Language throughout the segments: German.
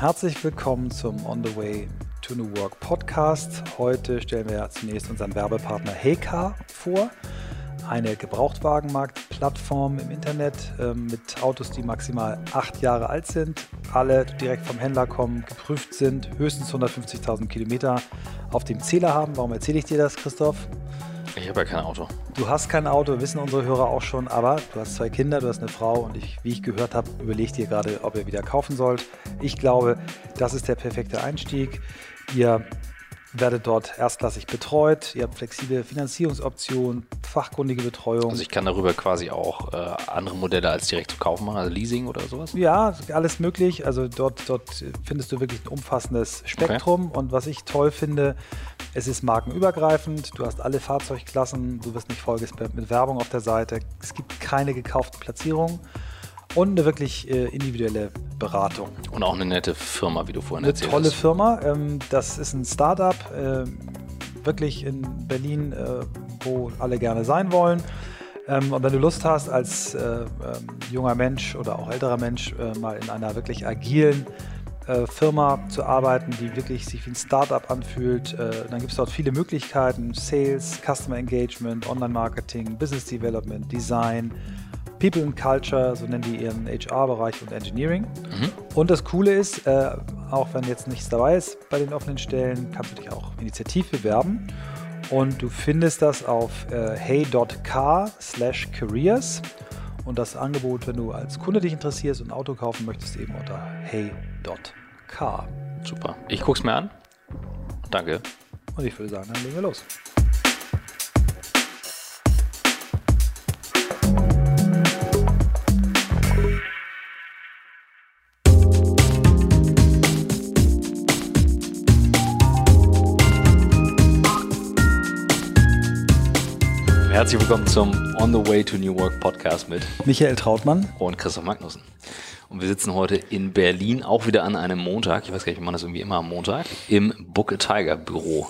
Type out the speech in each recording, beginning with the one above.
Herzlich willkommen zum On the Way to New Work Podcast. Heute stellen wir zunächst unseren Werbepartner Heycar vor. Eine Gebrauchtwagenmarktplattform im Internet äh, mit Autos, die maximal acht Jahre alt sind, alle direkt vom Händler kommen, geprüft sind, höchstens 150.000 Kilometer auf dem Zähler haben. Warum erzähle ich dir das, Christoph? Ich habe ja kein Auto. Du hast kein Auto, wissen unsere Hörer auch schon, aber du hast zwei Kinder, du hast eine Frau und ich, wie ich gehört habe, überlegt ihr gerade, ob ihr wieder kaufen sollt. Ich glaube, das ist der perfekte Einstieg. Ihr werdet dort erstklassig betreut, ihr habt flexible Finanzierungsoptionen, fachkundige Betreuung. Also ich kann darüber quasi auch äh, andere Modelle als direkt zu kaufen machen, also Leasing oder sowas? Ja, alles möglich. Also dort, dort findest du wirklich ein umfassendes Spektrum. Okay. Und was ich toll finde, es ist markenübergreifend, du hast alle Fahrzeugklassen, du wirst nicht vollgespammt mit Werbung auf der Seite, es gibt keine gekauften Platzierungen und eine wirklich äh, individuelle Beratung. Und auch eine nette Firma, wie du vorhin eine erzählt hast. Eine tolle Firma. Ähm, das ist ein Startup, äh, wirklich in Berlin, äh, wo alle gerne sein wollen. Ähm, und wenn du Lust hast, als äh, ähm, junger Mensch oder auch älterer Mensch äh, mal in einer wirklich agilen äh, Firma zu arbeiten, die wirklich sich wie ein Startup anfühlt, dann gibt es dort viele Möglichkeiten: Sales, Customer Engagement, Online-Marketing, Business Development, Design. People and Culture, so nennen die ihren HR-Bereich und Engineering. Mhm. Und das Coole ist, äh, auch wenn jetzt nichts dabei ist bei den offenen Stellen, kannst du dich auch initiativ bewerben. Und du findest das auf äh, hey.car slash careers. Und das Angebot, wenn du als Kunde dich interessierst und ein Auto kaufen möchtest, eben unter hey.car. Super. Ich guck's mir an. Danke. Und ich würde sagen, dann legen wir los. Herzlich willkommen zum On the Way to New Work Podcast mit Michael Trautmann und Christoph Magnussen. Und wir sitzen heute in Berlin, auch wieder an einem Montag. Ich weiß gar nicht, wie man das irgendwie immer am Montag, im Book a Tiger Büro.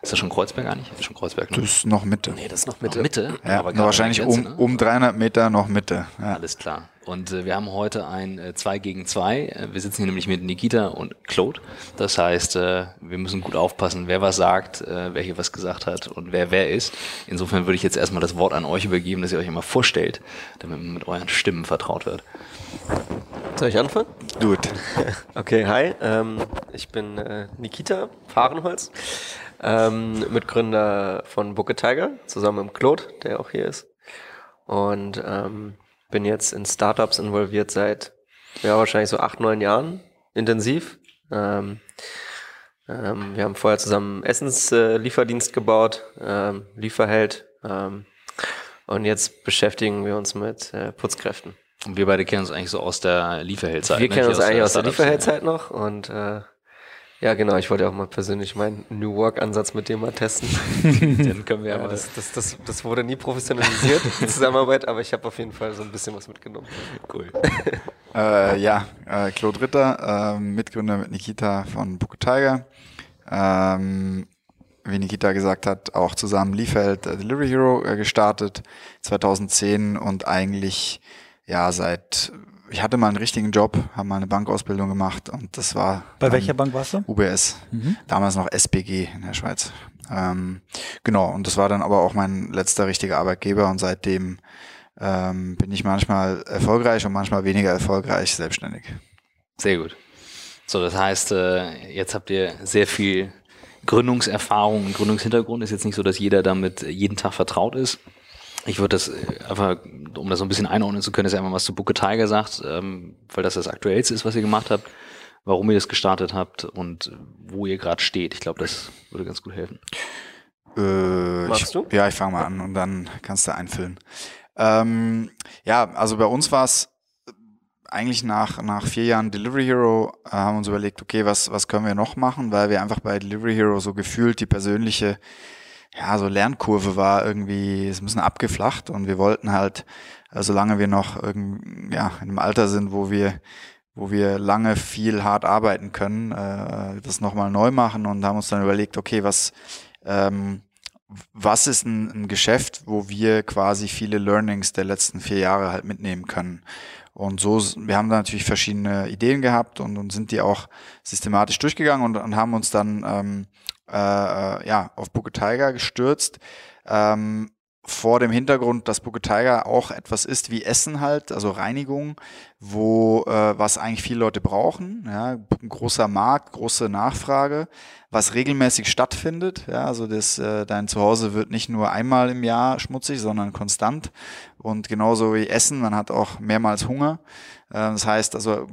Ist das schon Kreuzberg eigentlich? Das ist schon Kreuzberg. Ne? Das ist noch Mitte. Nee, das ist noch Mitte. Noch Mitte? Ja, aber wahrscheinlich Grenze, um, ne? um 300 Meter noch Mitte. Ja. Alles klar. Und äh, wir haben heute ein äh, 2 gegen 2. Äh, wir sitzen hier nämlich mit Nikita und Claude. Das heißt, äh, wir müssen gut aufpassen, wer was sagt, äh, wer hier was gesagt hat und wer wer ist. Insofern würde ich jetzt erstmal das Wort an euch übergeben, dass ihr euch immer vorstellt, damit man mit euren Stimmen vertraut wird. Soll ich anfangen? Gut. okay, hi. Ähm, ich bin äh, Nikita Fahrenholz ähm, Mitgründer von Booker Tiger, zusammen mit Claude, der auch hier ist. Und ähm, bin jetzt in Startups involviert seit ja wahrscheinlich so acht, neun Jahren intensiv. Ähm, ähm, wir haben vorher zusammen Essenslieferdienst äh, gebaut, ähm, Lieferheld. Ähm, und jetzt beschäftigen wir uns mit äh, Putzkräften. Und wir beide kennen uns eigentlich so aus der Lieferheldzeit. Wir ne? kennen uns eigentlich aus der, der Lieferheldzeit noch und äh, ja, genau. Ich wollte auch mal persönlich meinen New Work-Ansatz mit dir mal testen. Den können wir ja, mal. Das, das, das, das wurde nie professionalisiert, die Zusammenarbeit, aber ich habe auf jeden Fall so ein bisschen was mitgenommen. Cool. äh, ja, äh, Claude Ritter, äh, Mitgründer mit Nikita von Book Tiger. Ähm, wie Nikita gesagt hat, auch zusammen Liefeld äh, Delivery Hero äh, gestartet 2010 und eigentlich ja seit ich hatte mal einen richtigen Job, habe mal eine Bankausbildung gemacht und das war. Bei welcher Bank warst du? UBS. Mhm. Damals noch SBG in der Schweiz. Ähm, genau, und das war dann aber auch mein letzter richtiger Arbeitgeber und seitdem ähm, bin ich manchmal erfolgreich und manchmal weniger erfolgreich selbstständig. Sehr gut. So, das heißt, äh, jetzt habt ihr sehr viel Gründungserfahrung und Gründungshintergrund. Ist jetzt nicht so, dass jeder damit jeden Tag vertraut ist. Ich würde das äh, einfach, um das so ein bisschen einordnen zu können, ist einfach was zu Booker Tiger sagt, ähm, weil das das Aktuellste ist, was ihr gemacht habt, warum ihr das gestartet habt und wo ihr gerade steht. Ich glaube, das würde ganz gut helfen. Äh, Machst ich, du? Ja, ich fange mal an und dann kannst du einfüllen. Ähm, ja, also bei uns war es eigentlich nach, nach vier Jahren Delivery Hero äh, haben wir uns überlegt, okay, was, was können wir noch machen, weil wir einfach bei Delivery Hero so gefühlt die persönliche ja, so Lernkurve war irgendwie, ein bisschen abgeflacht und wir wollten halt, äh, solange wir noch irgendwie, ja, in einem Alter sind, wo wir, wo wir lange viel hart arbeiten können, äh, das nochmal neu machen und haben uns dann überlegt, okay, was, ähm, was ist ein, ein Geschäft, wo wir quasi viele Learnings der letzten vier Jahre halt mitnehmen können? Und so, wir haben da natürlich verschiedene Ideen gehabt und, und sind die auch systematisch durchgegangen und, und haben uns dann ähm, äh, äh ja, auf Booker Tiger gestürzt. Ähm, vor dem Hintergrund, dass Booker Tiger auch etwas ist wie Essen halt, also Reinigung, wo äh, was eigentlich viele Leute brauchen, ja, ein großer Markt, große Nachfrage, was regelmäßig stattfindet, ja, also das äh, dein Zuhause wird nicht nur einmal im Jahr schmutzig, sondern konstant und genauso wie Essen, man hat auch mehrmals Hunger das heißt also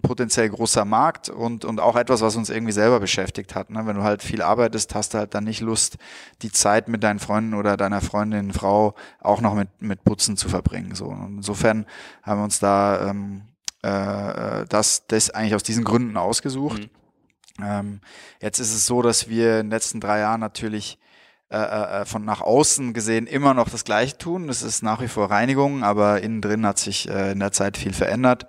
potenziell großer Markt und, und auch etwas, was uns irgendwie selber beschäftigt hat. Ne? Wenn du halt viel arbeitest, hast du halt dann nicht Lust, die Zeit mit deinen Freunden oder deiner Freundin, Frau auch noch mit, mit Putzen zu verbringen. So. Und insofern haben wir uns da ähm, äh, das, das eigentlich aus diesen Gründen ausgesucht. Mhm. Ähm, jetzt ist es so, dass wir in den letzten drei Jahren natürlich äh, äh, von nach außen gesehen immer noch das Gleiche tun. Es ist nach wie vor Reinigung, aber innen drin hat sich äh, in der Zeit viel verändert.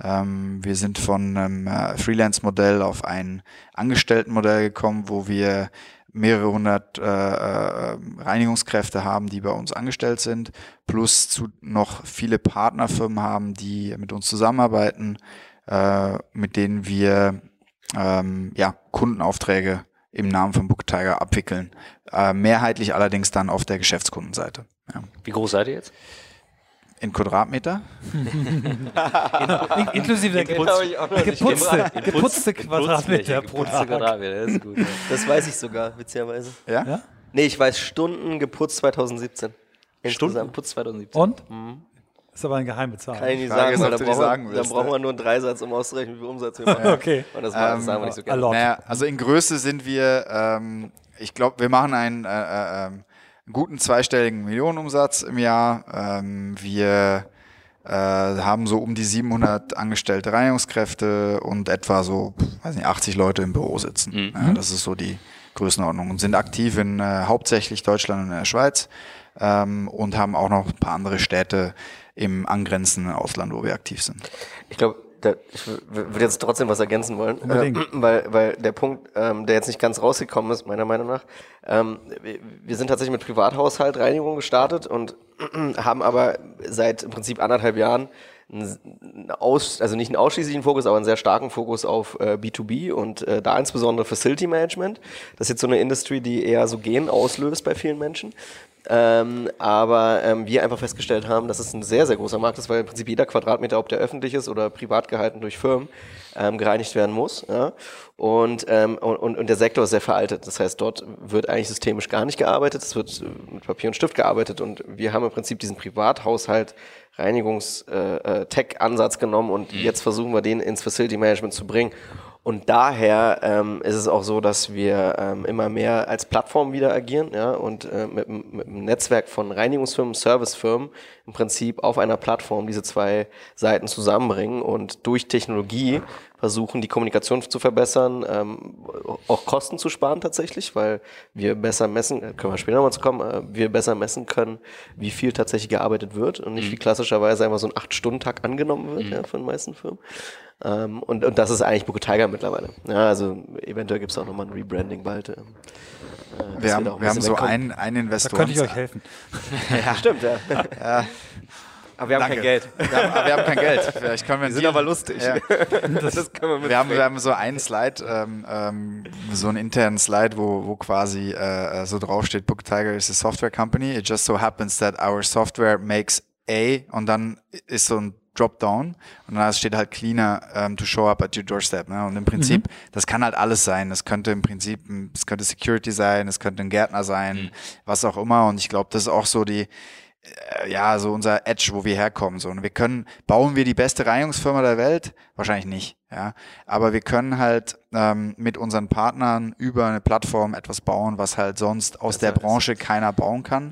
Ähm, wir sind von einem äh, Freelance-Modell auf ein Angestelltenmodell gekommen, wo wir mehrere hundert äh, äh, Reinigungskräfte haben, die bei uns angestellt sind, plus zu noch viele Partnerfirmen haben, die mit uns zusammenarbeiten, äh, mit denen wir ähm, ja, Kundenaufträge im Namen von Book Tiger abwickeln. Äh, mehrheitlich allerdings dann auf der Geschäftskundenseite. Ja. Wie groß seid ihr jetzt? In Quadratmeter? in, inklusive der geputzte, geputzte Quadratmeter pro Tag. Quadratmeter, das ist gut. Das weiß ich sogar, witzigerweise. Ja? ja? Nee, ich weiß Stunden geputzt 2017. Insgesamt. Stunden putzt 2017. Und? Mhm. Ist aber eine geheime Zahl. Kann ich nicht sagen, weil da brauchen, sagen dann brauchen wir nur einen Dreisatz, um auszurechnen, wie viel Umsatz wir machen. okay. Und das, ähm, sagen wir nicht so gerne. Naja, also in Größe sind wir, ähm, ich glaube, wir machen einen, äh, äh, ähm, guten zweistelligen Millionenumsatz im Jahr. Ähm, wir äh, haben so um die 700 angestellte Reinigungskräfte und etwa so, weiß nicht, 80 Leute im Büro sitzen. Mhm. Ja, das ist so die Größenordnung und sind aktiv in äh, hauptsächlich Deutschland und in der Schweiz ähm, und haben auch noch ein paar andere Städte im angrenzenden Ausland, wo wir aktiv sind. Ich glaube, ich würde jetzt trotzdem was ergänzen wollen, äh, weil, weil der Punkt, ähm, der jetzt nicht ganz rausgekommen ist, meiner Meinung nach, ähm, wir, sind tatsächlich mit Privathaushalt Reinigung gestartet und haben aber seit im Prinzip anderthalb Jahren einen aus, also nicht einen ausschließlichen Fokus, aber einen sehr starken Fokus auf äh, B2B und äh, da insbesondere Facility Management. Das ist jetzt so eine Industry, die eher so Gen auslöst bei vielen Menschen. Ähm, aber ähm, wir einfach festgestellt haben, dass es ein sehr, sehr großer Markt ist, weil im Prinzip jeder Quadratmeter, ob der öffentlich ist oder privat gehalten durch Firmen, ähm, gereinigt werden muss. Ja? Und, ähm, und, und der Sektor ist sehr veraltet. Das heißt, dort wird eigentlich systemisch gar nicht gearbeitet. Es wird äh, mit Papier und Stift gearbeitet. Und wir haben im Prinzip diesen Privathaushalt Reinigungs-Tech-Ansatz äh, äh genommen und mhm. jetzt versuchen wir den ins Facility Management zu bringen. Und daher ähm, ist es auch so, dass wir ähm, immer mehr als Plattform wieder agieren ja, und äh, mit, mit einem Netzwerk von Reinigungsfirmen, Servicefirmen im Prinzip auf einer Plattform diese zwei Seiten zusammenbringen. Und durch Technologie versuchen, die Kommunikation zu verbessern, ähm, auch Kosten zu sparen tatsächlich, weil wir besser messen, äh, können wir später nochmal zu kommen, äh, wir besser messen können, wie viel tatsächlich gearbeitet wird und nicht mhm. wie klassischerweise einfach so ein acht-Stunden-Tag angenommen wird mhm. ja, von den meisten Firmen. Ähm, und, und das ist eigentlich Booker Tiger mittlerweile. Ja, also eventuell gibt es auch nochmal ein Rebranding bald. Ähm, äh, wir haben, wir haben so einen, einen Investor. Da könnte ich euch helfen. ja. Stimmt, ja. ja. Aber wir haben Danke. kein Geld. Wir haben, wir haben kein Geld. Vielleicht können wir, wir sind aber lustig. Ja. Das, das können wir, wir, haben, wir haben so einen Slide, ähm, ähm, so einen internen Slide, wo, wo quasi äh, so draufsteht, Book Tiger is a software company. It just so happens that our software makes A und dann ist so ein Dropdown und dann steht halt cleaner um, to show up at your doorstep. Ne? Und im Prinzip, mhm. das kann halt alles sein. Das könnte im Prinzip, es könnte Security sein, es könnte ein Gärtner sein, mhm. was auch immer. Und ich glaube, das ist auch so die, äh, ja, so unser Edge, wo wir herkommen. So. Und wir können, bauen wir die beste Reinigungsfirma der Welt? Wahrscheinlich nicht. Ja. Aber wir können halt ähm, mit unseren Partnern über eine Plattform etwas bauen, was halt sonst aus das der Branche keiner bauen kann.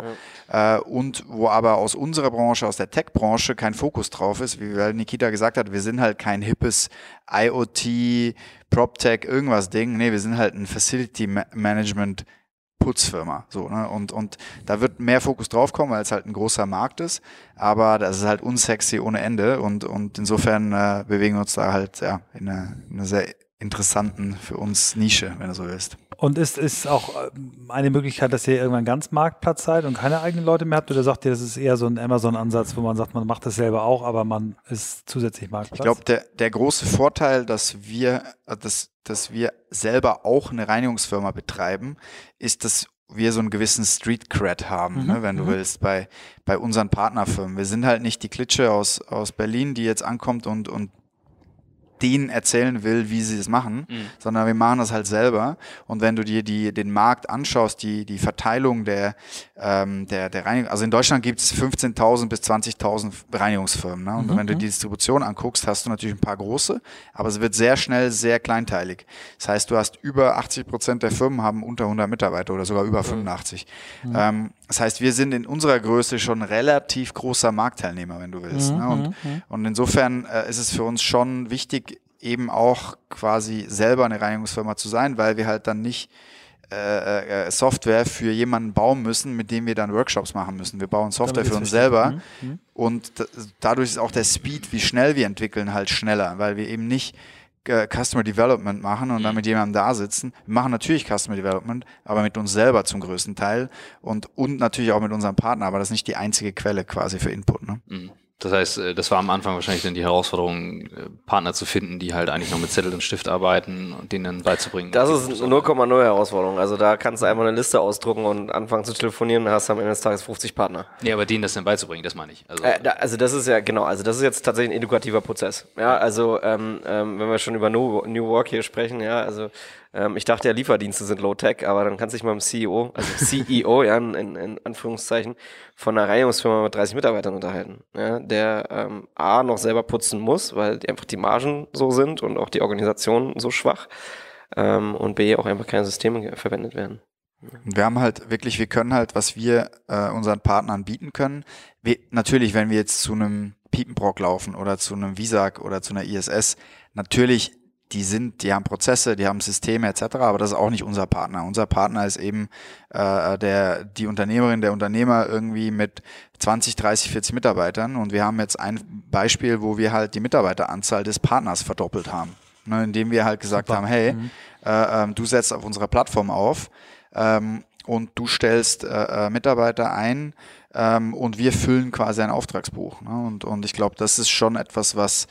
Ja. Äh, und wo aber aus unserer Branche, aus der Tech-Branche kein Fokus drauf ist, wie Nikita gesagt hat, wir sind halt kein hippes IoT, PropTech, irgendwas Ding. Nee, wir sind halt ein Facility Management Putzfirma. So, ne? und, und da wird mehr Fokus drauf kommen, weil es halt ein großer Markt ist. Aber das ist halt unsexy ohne Ende. Und, und insofern äh, bewegen wir uns da halt ja, in einer eine sehr interessanten für uns Nische, wenn du so willst. Und ist, ist auch ähm, eine Möglichkeit, dass ihr irgendwann ganz Marktplatz seid und keine eigenen Leute mehr habt? Oder sagt ihr, das ist eher so ein Amazon-Ansatz, wo man sagt, man macht das selber auch, aber man ist zusätzlich Marktplatz? Ich glaube, der, der große Vorteil, dass wir, äh, dass, dass wir selber auch eine Reinigungsfirma betreiben, ist, dass wir so einen gewissen Street Cred haben, mhm. ne, wenn du mhm. willst, bei, bei unseren Partnerfirmen. Wir sind halt nicht die Klitsche aus, aus Berlin, die jetzt ankommt und, und denen erzählen will, wie sie es machen, mhm. sondern wir machen das halt selber. Und wenn du dir die, den Markt anschaust, die, die Verteilung der, ähm, der, der Reinigung, also in Deutschland gibt es 15.000 bis 20.000 Reinigungsfirmen. Ne? Und mhm. wenn du die Distribution anguckst, hast du natürlich ein paar große, aber es wird sehr schnell sehr kleinteilig. Das heißt, du hast über 80 Prozent der Firmen haben unter 100 Mitarbeiter oder sogar über 85. Mhm. Ähm, das heißt, wir sind in unserer Größe schon relativ großer Marktteilnehmer, wenn du willst. Ne? Und, mhm. und insofern äh, ist es für uns schon wichtig, eben auch quasi selber eine Reinigungsfirma zu sein, weil wir halt dann nicht äh, äh, Software für jemanden bauen müssen, mit dem wir dann Workshops machen müssen. Wir bauen Software für uns selber mhm. mhm. und dadurch ist auch der Speed, wie schnell wir entwickeln, halt schneller, weil wir eben nicht Customer Development machen und dann mhm. mit jemandem da sitzen. Wir machen natürlich Customer Development, aber mit uns selber zum größten Teil und, und natürlich auch mit unserem Partner, aber das ist nicht die einzige Quelle quasi für Input. Ne? Mhm. Das heißt, äh, das war am Anfang wahrscheinlich dann die Herausforderung, äh, Partner zu finden, die halt eigentlich noch mit Zettel und Stift arbeiten und denen beizubringen. Das ist 0,0 Herausforderung. Also da kannst du einfach eine Liste ausdrucken und anfangen zu telefonieren, dann hast am Ende des Tages 50 Partner. Ja, aber denen das dann beizubringen, das meine ich. Also, äh, da, also das ist ja, genau, also das ist jetzt tatsächlich ein edukativer Prozess. Ja, also ähm, ähm, wenn wir schon über New, New Work hier sprechen, ja, also ähm, ich dachte ja, Lieferdienste sind Low-Tech, aber dann kannst du dich mal im CEO, also CEO, ja, in, in, Anführungszeichen, von einer Reinigungsfirma mit 30 Mitarbeitern unterhalten, ja, der ähm, A, noch selber putzen muss, weil die einfach die Margen so sind und auch die Organisation so schwach ähm, und B, auch einfach keine Systeme verwendet werden. Wir haben halt wirklich, wir können halt, was wir äh, unseren Partnern bieten können. Wir, natürlich, wenn wir jetzt zu einem Piepenbrock laufen oder zu einem Visag oder zu einer ISS, natürlich die sind, die haben Prozesse, die haben Systeme etc., aber das ist auch nicht unser Partner. Unser Partner ist eben äh, der, die Unternehmerin, der Unternehmer irgendwie mit 20, 30, 40 Mitarbeitern und wir haben jetzt ein Beispiel, wo wir halt die Mitarbeiteranzahl des Partners verdoppelt haben, ne, indem wir halt gesagt Super. haben, hey, mhm. äh, äh, du setzt auf unserer Plattform auf ähm, und du stellst äh, äh, Mitarbeiter ein ähm, und wir füllen quasi ein Auftragsbuch. Ne? Und, und ich glaube, das ist schon etwas, was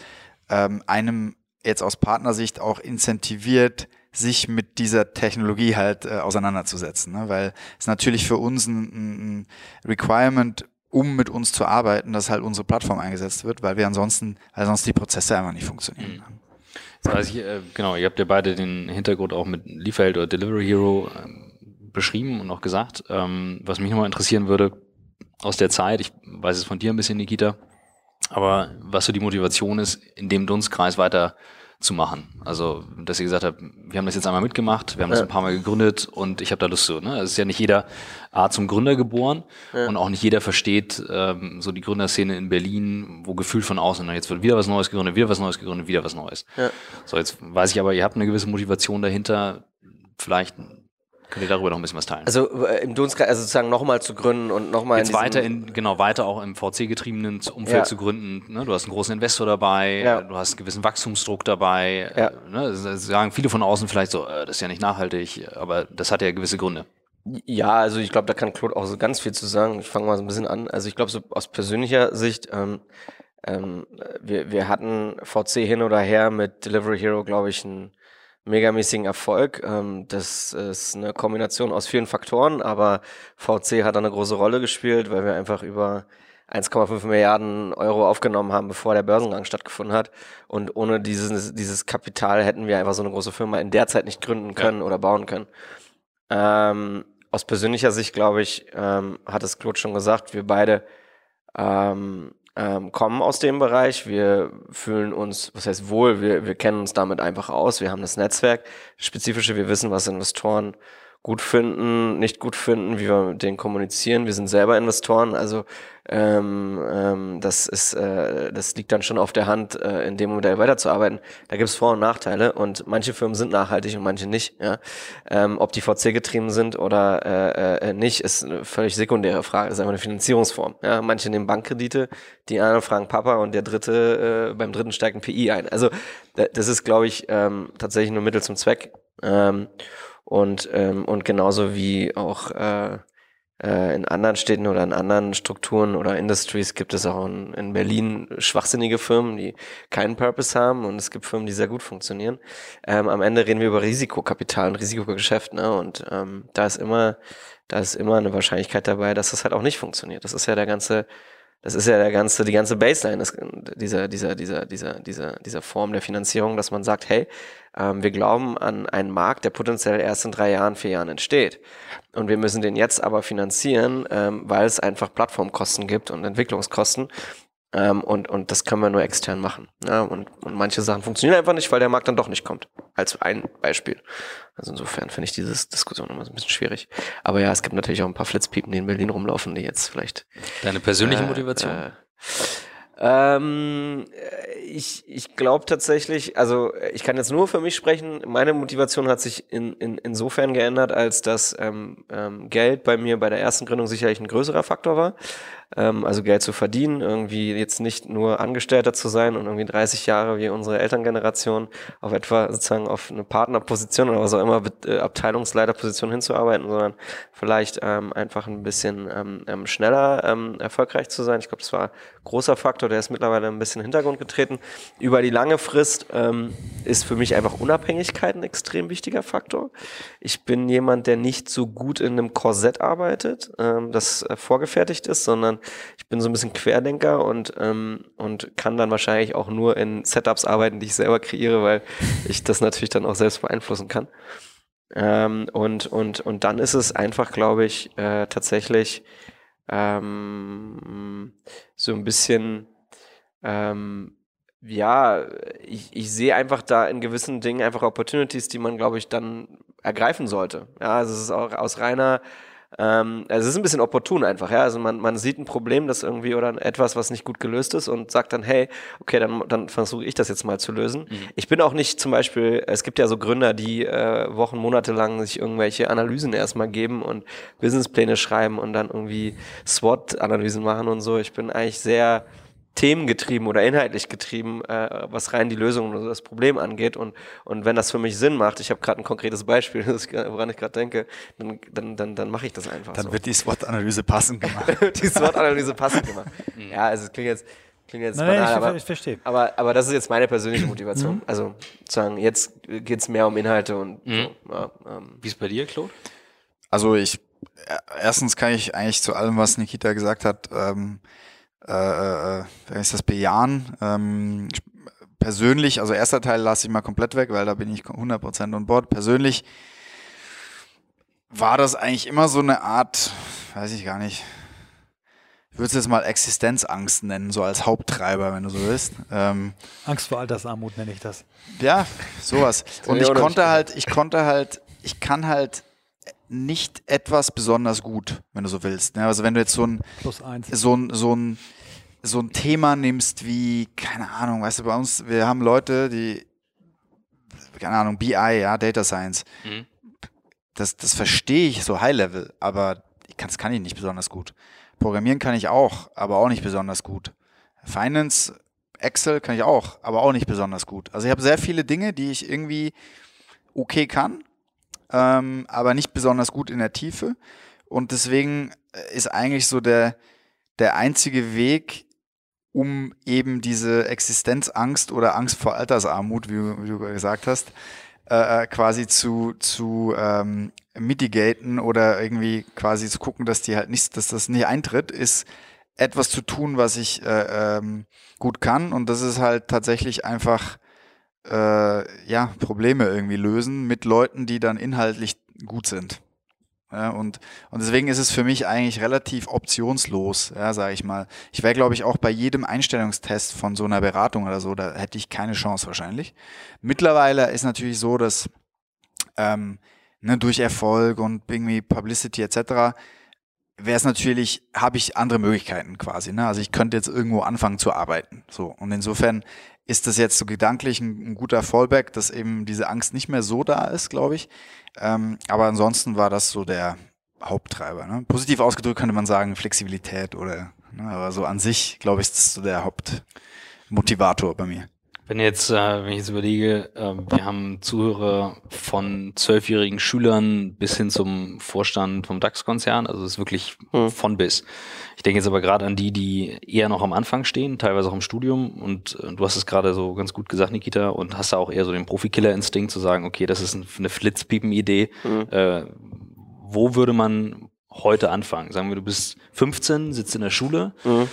ähm, einem jetzt aus Partnersicht auch incentiviert, sich mit dieser Technologie halt äh, auseinanderzusetzen. Ne? Weil es natürlich für uns ein, ein Requirement, um mit uns zu arbeiten, dass halt unsere Plattform eingesetzt wird, weil wir ansonsten, weil sonst die Prozesse einfach nicht funktionieren. Mhm. Jetzt ich, äh, genau, ihr habt ja beide den Hintergrund auch mit Lieferheld oder Delivery Hero ähm, beschrieben und auch gesagt. Ähm, was mich nochmal interessieren würde, aus der Zeit, ich weiß es von dir ein bisschen, Nikita, aber was so die Motivation ist, in dem Dunstkreis weiter zu machen. Also, dass ihr gesagt habt, wir haben das jetzt einmal mitgemacht, wir haben das ein paar Mal gegründet und ich habe da Lust zu. Ne? Es ist ja nicht jeder A zum Gründer geboren ja. und auch nicht jeder versteht ähm, so die Gründerszene in Berlin, wo gefühlt von außen, jetzt wird wieder was Neues gegründet, wieder was Neues gegründet, wieder was Neues. Ja. So, jetzt weiß ich aber, ihr habt eine gewisse Motivation dahinter, vielleicht Könnt ihr darüber noch ein bisschen was teilen? Also äh, im Dunstkreis, also sozusagen nochmal zu gründen und nochmal Jetzt in weiter in, genau, weiter auch im VC-getriebenen Umfeld ja. zu gründen. Ne? Du hast einen großen Investor dabei, ja. du hast einen gewissen Wachstumsdruck dabei. Ja. Ne? Sagen viele von außen vielleicht so, äh, das ist ja nicht nachhaltig, aber das hat ja gewisse Gründe. Ja, also ich glaube, da kann Claude auch so ganz viel zu sagen. Ich fange mal so ein bisschen an. Also ich glaube, so aus persönlicher Sicht, ähm, ähm, wir, wir hatten VC hin oder her mit Delivery Hero, glaube ich, ein megamäßigen Erfolg. Ähm, das ist eine Kombination aus vielen Faktoren, aber VC hat da eine große Rolle gespielt, weil wir einfach über 1,5 Milliarden Euro aufgenommen haben, bevor der Börsengang stattgefunden hat. Und ohne dieses, dieses Kapital hätten wir einfach so eine große Firma in der Zeit nicht gründen können ja. oder bauen können. Ähm, aus persönlicher Sicht, glaube ich, ähm, hat es Claude schon gesagt, wir beide ähm, ähm, kommen aus dem Bereich. Wir fühlen uns, was heißt wohl, wir, wir kennen uns damit einfach aus. Wir haben das Netzwerk, spezifische, wir wissen, was Investoren gut finden, nicht gut finden, wie wir mit denen kommunizieren. Wir sind selber Investoren, also ähm, ähm, das ist, äh, das liegt dann schon auf der Hand, äh, in dem Modell weiterzuarbeiten. Da gibt es Vor- und Nachteile und manche Firmen sind nachhaltig und manche nicht. Ja? Ähm, ob die VC getrieben sind oder äh, äh, nicht, ist eine völlig sekundäre Frage. Ist einfach eine Finanzierungsform. Ja? Manche nehmen Bankkredite, die anderen fragen Papa und der dritte äh, beim dritten steigt ein PI ein. Also das ist, glaube ich, ähm, tatsächlich nur Mittel zum Zweck. Ähm, Und, ähm, und genauso wie auch äh, äh, in anderen Städten oder in anderen Strukturen oder Industries gibt es auch in, in, Berlin schwachsinnige Firmen, die keinen Purpose haben und es gibt Firmen, die sehr gut funktionieren. Ähm, am Ende reden wir über Risikokapital und Risikogeschäft, ne? Und ähm, da ist immer, da ist immer eine Wahrscheinlichkeit dabei, dass das halt auch nicht funktioniert. Das ist ja der ganze das ist ja der ganze, die ganze Baseline des, dieser, dieser, dieser, dieser, dieser, dieser Form der Finanzierung, dass man sagt, hey, ähm, wir glauben an einen Markt, der potenziell erst in drei Jahren, vier Jahren entsteht. Und wir müssen den jetzt aber finanzieren, ähm, weil es einfach Plattformkosten gibt und Entwicklungskosten. Ähm, und, und das können wir nur extern machen. Ja, und, und manche Sachen funktionieren einfach nicht, weil der Markt dann doch nicht kommt. Als ein Beispiel. Also insofern finde ich diese Diskussion immer so ein bisschen schwierig. Aber ja, es gibt natürlich auch ein paar Flitzpiepen, die in Berlin rumlaufen, die jetzt vielleicht. Deine persönliche äh, Motivation? Äh, ähm, ich ich glaube tatsächlich, also ich kann jetzt nur für mich sprechen, meine Motivation hat sich in, in, insofern geändert, als dass ähm, ähm, Geld bei mir bei der ersten Gründung sicherlich ein größerer Faktor war ähm, also Geld zu verdienen, irgendwie jetzt nicht nur Angestellter zu sein und irgendwie 30 Jahre wie unsere Elterngeneration auf etwa sozusagen auf eine Partnerposition oder was auch immer äh, Abteilungsleiterposition hinzuarbeiten, sondern vielleicht ähm, einfach ein bisschen ähm, ähm, schneller ähm, erfolgreich zu sein. Ich glaube, das war ein großer Faktor, der ist mittlerweile ein bisschen in den Hintergrund getreten. Über die lange Frist ähm, ist für mich einfach Unabhängigkeit ein extrem wichtiger Faktor. Ich bin jemand, der nicht so gut in einem Korsett arbeitet, ähm, das äh, vorgefertigt ist, sondern ich bin so ein bisschen Querdenker und, ähm, und kann dann wahrscheinlich auch nur in Setups arbeiten, die ich selber kreiere, weil ich das natürlich dann auch selbst beeinflussen kann. Ähm, und, und, und dann ist es einfach, glaube ich, äh, tatsächlich ähm, so ein bisschen, ähm, ja, ich, ich sehe einfach da in gewissen Dingen einfach Opportunities, die man, glaube ich, dann ergreifen sollte. Ja, also es ist auch aus reiner ähm, also es ist ein bisschen opportun einfach, ja. Also man, man sieht ein Problem, das irgendwie oder etwas, was nicht gut gelöst ist und sagt dann, hey, okay, dann, dann versuche ich das jetzt mal zu lösen. Mhm. Ich bin auch nicht zum Beispiel, es gibt ja so Gründer, die äh, Wochen, Monate lang sich irgendwelche Analysen erstmal geben und Businesspläne schreiben und dann irgendwie SWOT-Analysen machen und so. Ich bin eigentlich sehr themengetrieben oder inhaltlich getrieben, äh, was rein die Lösung oder das Problem angeht. Und, und wenn das für mich Sinn macht, ich habe gerade ein konkretes Beispiel, woran ich gerade denke, dann, dann, dann, dann mache ich das einfach. Dann so. wird die SWOT-Analyse passend gemacht. die SWOT-Analyse passend gemacht. Mhm. ja, also es klingt jetzt, klingt jetzt Nein, banal, ich, aber, ich verstehe. Aber, aber das ist jetzt meine persönliche Motivation. Mhm. Also sagen, jetzt geht's mehr um Inhalte und mhm. so. Ja, ähm. Wie ist bei dir, Claude? Also ich, erstens kann ich eigentlich zu allem, was Nikita gesagt hat, ähm, äh, äh, ist das bejahen. Ähm, persönlich, also erster Teil lasse ich mal komplett weg, weil da bin ich 100% on board. Persönlich war das eigentlich immer so eine Art, weiß ich gar nicht, ich würde es jetzt mal Existenzangst nennen, so als Haupttreiber, wenn du so willst. Ähm, Angst vor Altersarmut nenne ich das. Ja, sowas. Und ich konnte halt, ich konnte halt, ich kann halt nicht etwas besonders gut, wenn du so willst. Ne? Also wenn du jetzt so ein, so ein, so ein, so ein Thema nimmst wie, keine Ahnung, weißt du, bei uns, wir haben Leute, die, keine Ahnung, BI, ja, Data Science. Mhm. Das, das verstehe ich so High Level, aber das kann ich nicht besonders gut. Programmieren kann ich auch, aber auch nicht besonders gut. Finance, Excel kann ich auch, aber auch nicht besonders gut. Also ich habe sehr viele Dinge, die ich irgendwie okay kann, ähm, aber nicht besonders gut in der Tiefe. Und deswegen äh, ist eigentlich so der, der einzige Weg, um eben diese Existenzangst oder Angst vor Altersarmut, wie, wie du gesagt hast, äh, äh, quasi zu, zu ähm, mitigaten oder irgendwie quasi zu gucken, dass die halt nicht, dass das nicht eintritt, ist etwas zu tun, was ich äh, ähm, gut kann. Und das ist halt tatsächlich einfach äh, ja, Probleme irgendwie lösen mit Leuten, die dann inhaltlich gut sind. Ja, und, und deswegen ist es für mich eigentlich relativ optionslos, ja, sage ich mal. Ich wäre, glaube ich, auch bei jedem Einstellungstest von so einer Beratung oder so, da hätte ich keine Chance wahrscheinlich. Mittlerweile ist natürlich so, dass ähm, ne, durch Erfolg und irgendwie Publicity etc. wäre es natürlich, habe ich andere Möglichkeiten quasi. Ne? Also ich könnte jetzt irgendwo anfangen zu arbeiten. So und insofern ist das jetzt so gedanklich ein, ein, guter Fallback, dass eben diese Angst nicht mehr so da ist, glaube ich. Ähm, aber ansonsten war das so der Haupttreiber. Ne? Positiv ausgedrückt könnte man sagen Flexibilität oder, ne? aber so an sich, glaube ich, ist das so der Hauptmotivator bei mir. Wenn jetzt, äh, wenn ich jetzt überlege, äh, wir haben Zuhörer von zwölfjährigen Schülern bis hin zum Vorstand vom DAX-Konzern, also es ist wirklich hm. von bis. Ich denke jetzt aber gerade an die, die eher noch am Anfang stehen, teilweise auch im Studium und äh, du hast es gerade so ganz gut gesagt, Nikita, und hast da auch eher so den Profikiller-Instinkt zu sagen, okay, das ist eine Flitzpiepen-Idee. Hm. Äh, wo würde man heute anfangen? Sagen wir, du bist 15, sitzt in der Schule. Hm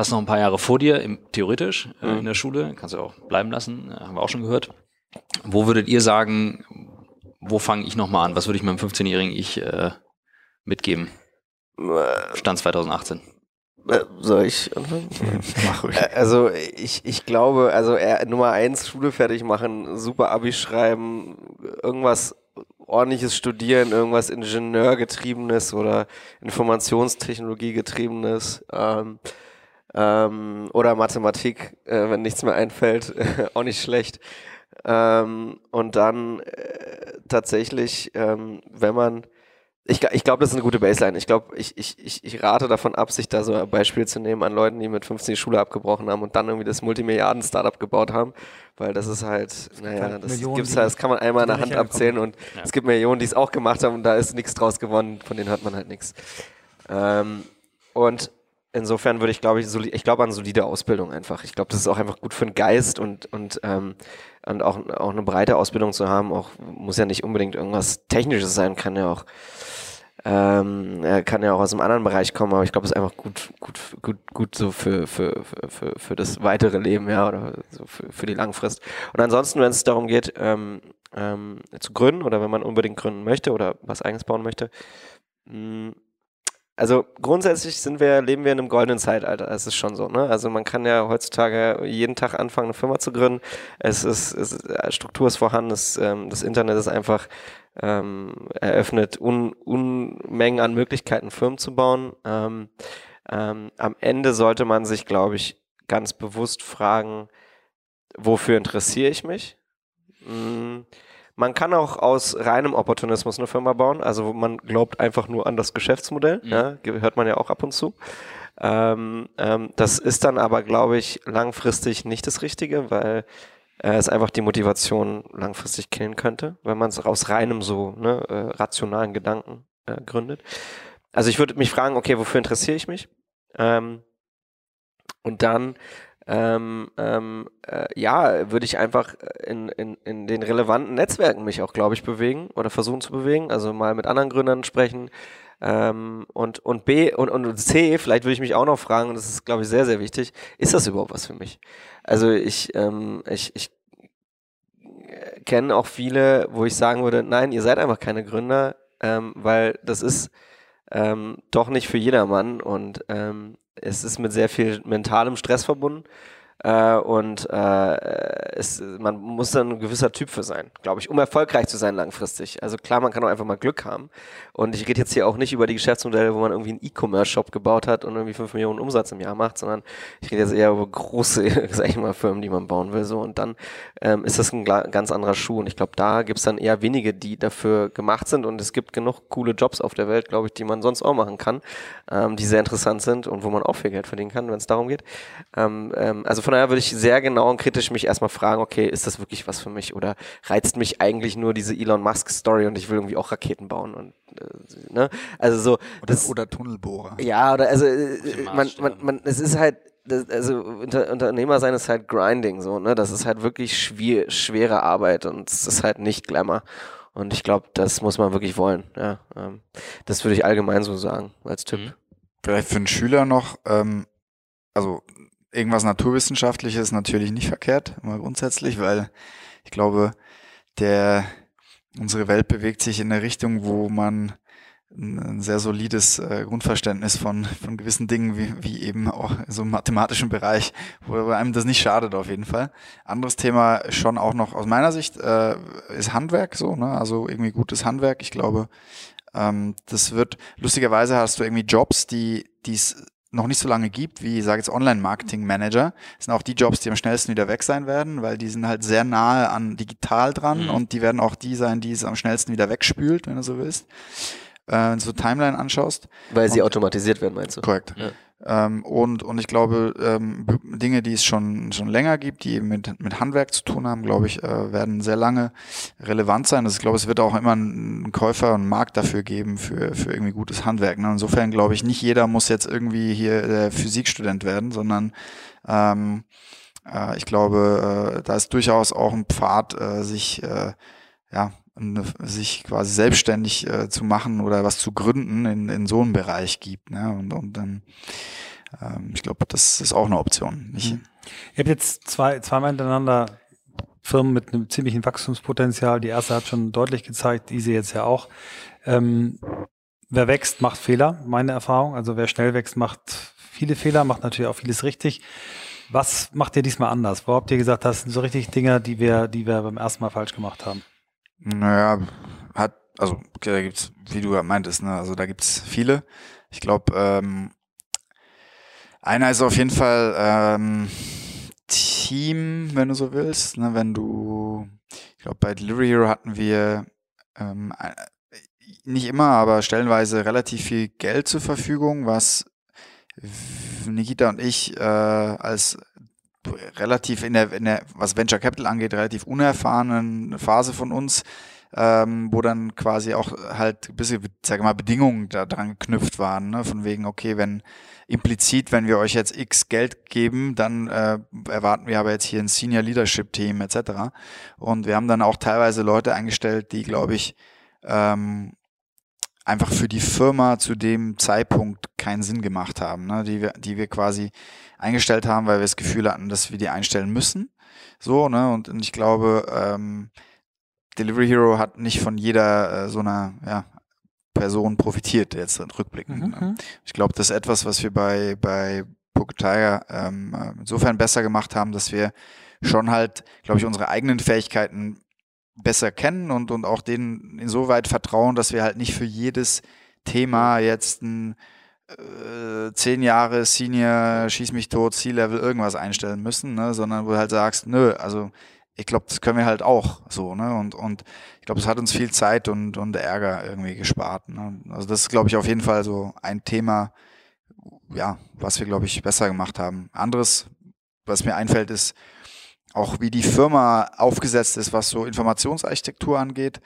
hast noch ein paar Jahre vor dir, im, theoretisch, äh, mhm. in der Schule, kannst du auch bleiben lassen, äh, haben wir auch schon gehört. Wo würdet ihr sagen, wo fange ich nochmal an? Was würde ich meinem 15-jährigen Ich äh, mitgeben? Äh, Stand 2018. Äh, soll ich anfangen? Mach ruhig. Also ich, ich glaube, also Nummer eins, Schule fertig machen, super Abi schreiben, irgendwas ordentliches Studieren, irgendwas Ingenieurgetriebenes oder Informationstechnologie getriebenes. Ähm, ähm, oder Mathematik, äh, wenn nichts mehr einfällt, auch nicht schlecht. Ähm, und dann äh, tatsächlich, ähm, wenn man, ich, ich glaube, das ist eine gute Baseline. Ich glaube, ich, ich, ich, rate davon ab, sich da so ein Beispiel zu nehmen an Leuten, die mit 15 die Schule abgebrochen haben und dann irgendwie das Multimilliarden-Startup gebaut haben, weil das ist halt, das naja, halt das Millionen, gibt's halt, das kann man einmal in der Hand abzählen und ja. es gibt Millionen, die es auch gemacht haben und da ist nichts draus gewonnen, von denen hört man halt nichts. Ähm, und insofern würde ich, glaube ich, ich glaube an solide Ausbildung einfach. Ich glaube, das ist auch einfach gut für den Geist und, und, ähm, und auch, auch eine breite Ausbildung zu haben. Auch muss ja nicht unbedingt irgendwas Technisches sein, kann ja auch ähm, kann ja auch aus einem anderen Bereich kommen, aber ich glaube, es ist einfach gut, gut, gut, gut so für, für, für, für das weitere Leben, ja, oder so für, für die Langfrist. Und ansonsten, wenn es darum geht, ähm, ähm, zu gründen oder wenn man unbedingt gründen möchte oder was eigenes bauen möchte, mh, also grundsätzlich sind wir, leben wir in einem goldenen Zeitalter. Es ist schon so, ne? Also man kann ja heutzutage jeden Tag anfangen, eine Firma zu gründen. Es ist, es Struktur ist vorhanden, das, ähm, das Internet ist einfach ähm, eröffnet Un, Unmengen an Möglichkeiten, Firmen zu bauen. Ähm, ähm, am Ende sollte man sich, glaube ich, ganz bewusst fragen, wofür interessiere ich mich? Hm, man kann auch aus reinem Opportunismus eine Firma bauen. Also man glaubt einfach nur an das Geschäftsmodell. Mhm. Ja, hört man ja auch ab und zu. Ähm, ähm, das ist dann aber, glaube ich, langfristig nicht das Richtige, weil äh, es einfach die Motivation langfristig killen könnte, wenn man es aus reinem so ne, äh, rationalen Gedanken äh, gründet. Also ich würde mich fragen, okay, wofür interessiere ich mich? Ähm, und dann ähm, ähm, äh, ja, würde ich einfach in, in, in den relevanten Netzwerken mich auch, glaube ich, bewegen oder versuchen zu bewegen. Also mal mit anderen Gründern sprechen. Ähm, und, und B und, und C, vielleicht würde ich mich auch noch fragen, und das ist, glaube ich, sehr, sehr wichtig, ist das überhaupt was für mich? Also ich, ähm, ich, ich kenne auch viele, wo ich sagen würde, nein, ihr seid einfach keine Gründer, ähm, weil das ist ähm, doch nicht für jedermann und ähm, es ist mit sehr viel mentalem Stress verbunden. Äh, und äh, es, man muss dann ein gewisser Typ für sein, glaube ich, um erfolgreich zu sein langfristig. Also klar, man kann auch einfach mal Glück haben. Und ich rede jetzt hier auch nicht über die Geschäftsmodelle, wo man irgendwie einen E-Commerce-Shop gebaut hat und irgendwie 5 Millionen Umsatz im Jahr macht, sondern ich rede jetzt eher über große, sag ich mal, Firmen, die man bauen will. So. Und dann ähm, ist das ein ganz anderer Schuh. Und ich glaube, da gibt es dann eher wenige, die dafür gemacht sind. Und es gibt genug coole Jobs auf der Welt, glaube ich, die man sonst auch machen kann, ähm, die sehr interessant sind und wo man auch viel Geld verdienen kann, wenn es darum geht. Ähm, ähm, also von daher würde ich sehr genau und kritisch mich erstmal fragen, okay, ist das wirklich was für mich oder reizt mich eigentlich nur diese Elon Musk Story und ich will irgendwie auch Raketen bauen und äh, ne? Also so oder, das, oder Tunnelbohrer. Ja, oder also äh, man, man, man, es ist halt das, also unter, Unternehmer sein ist halt Grinding so, ne? Das ist halt wirklich schwer, schwere Arbeit und es ist halt nicht Glamour. Und ich glaube, das muss man wirklich wollen. Ja, ähm, das würde ich allgemein so sagen als Tipp. Mhm. Vielleicht für einen Schüler noch, ähm, also irgendwas Naturwissenschaftliches natürlich nicht verkehrt, immer grundsätzlich, weil ich glaube, der, unsere Welt bewegt sich in eine Richtung, wo man ein sehr solides äh, Grundverständnis von, von gewissen Dingen, wie, wie eben auch so im mathematischen Bereich, wo einem das nicht schadet auf jeden Fall. Anderes Thema schon auch noch aus meiner Sicht äh, ist Handwerk so, ne? also irgendwie gutes Handwerk. Ich glaube, ähm, das wird, lustigerweise hast du irgendwie Jobs, die es noch nicht so lange gibt, wie, ich sage jetzt Online-Marketing-Manager, sind auch die Jobs, die am schnellsten wieder weg sein werden, weil die sind halt sehr nahe an digital dran mhm. und die werden auch die sein, die es am schnellsten wieder wegspült, wenn du so willst. Äh, wenn du so Timeline anschaust. Weil sie und, automatisiert werden, meinst du? Korrekt. Ja. Ähm, und, und ich glaube, ähm, Dinge, die es schon, schon länger gibt, die eben mit, mit Handwerk zu tun haben, glaube ich, äh, werden sehr lange relevant sein. Also ich glaube, es wird auch immer einen Käufer und einen Markt dafür geben, für, für irgendwie gutes Handwerk. Ne? Insofern glaube ich, nicht jeder muss jetzt irgendwie hier der Physikstudent werden, sondern ähm, äh, ich glaube, äh, da ist durchaus auch ein Pfad, äh, sich äh, ja, sich quasi selbstständig äh, zu machen oder was zu gründen in, in so einem Bereich gibt. Ne? Und, und dann, ähm, ich glaube, das ist auch eine Option. Nicht? Mhm. Ihr habt jetzt zwei, zweimal hintereinander Firmen mit einem ziemlichen Wachstumspotenzial. Die erste hat schon deutlich gezeigt, diese jetzt ja auch. Ähm, wer wächst, macht Fehler, meine Erfahrung. Also wer schnell wächst, macht viele Fehler, macht natürlich auch vieles richtig. Was macht ihr diesmal anders? Wo habt ihr gesagt, das sind so richtig Dinge, die wir, die wir beim ersten Mal falsch gemacht haben? Naja, hat, also okay, da gibt's, wie du meintest, ne, also da gibt's viele. Ich glaube, ähm, einer ist auf jeden Fall ähm, Team, wenn du so willst. Ne, wenn du, ich glaube, bei Delivery Hero hatten wir ähm, nicht immer, aber stellenweise relativ viel Geld zur Verfügung, was Nikita und ich äh, als relativ in der, in der, was Venture Capital angeht, relativ unerfahrenen Phase von uns, ähm, wo dann quasi auch halt ein bisschen, sag mal, Bedingungen da dran geknüpft waren, ne? von wegen, okay, wenn implizit, wenn wir euch jetzt X Geld geben, dann äh, erwarten wir aber jetzt hier ein Senior Leadership Team etc. Und wir haben dann auch teilweise Leute eingestellt, die, glaube ich, ähm, einfach für die Firma zu dem Zeitpunkt keinen Sinn gemacht haben, ne? die, wir, die wir quasi eingestellt haben, weil wir das Gefühl hatten, dass wir die einstellen müssen. So, ne? Und, ich glaube, ähm, Delivery Hero hat nicht von jeder äh, so einer ja, Person profitiert, jetzt rückblickend. Mhm. Ne? Mhm. Ich glaube, das ist etwas, was wir bei, bei Poke Tiger ähm, äh, insofern besser gemacht haben, dass wir schon halt, glaube ich, unsere eigenen Fähigkeiten besser kennen und, und auch denen insoweit vertrauen, dass wir halt nicht für jedes Thema jetzt ein äh, zehn Jahre Senior, schieß mich tot, C-Level irgendwas einstellen müssen, ne? sondern wo du halt sagst, nö, also ich glaube, das können wir halt auch so, ne? Und, und ich glaube, es hat uns viel Zeit und, und Ärger irgendwie gespart. Ne? Also das ist, glaube ich, auf jeden Fall so ein Thema, ja, was wir, glaube ich, besser gemacht haben. Anderes, was mir einfällt, ist auch wie die Firma aufgesetzt ist, was so Informationsarchitektur angeht.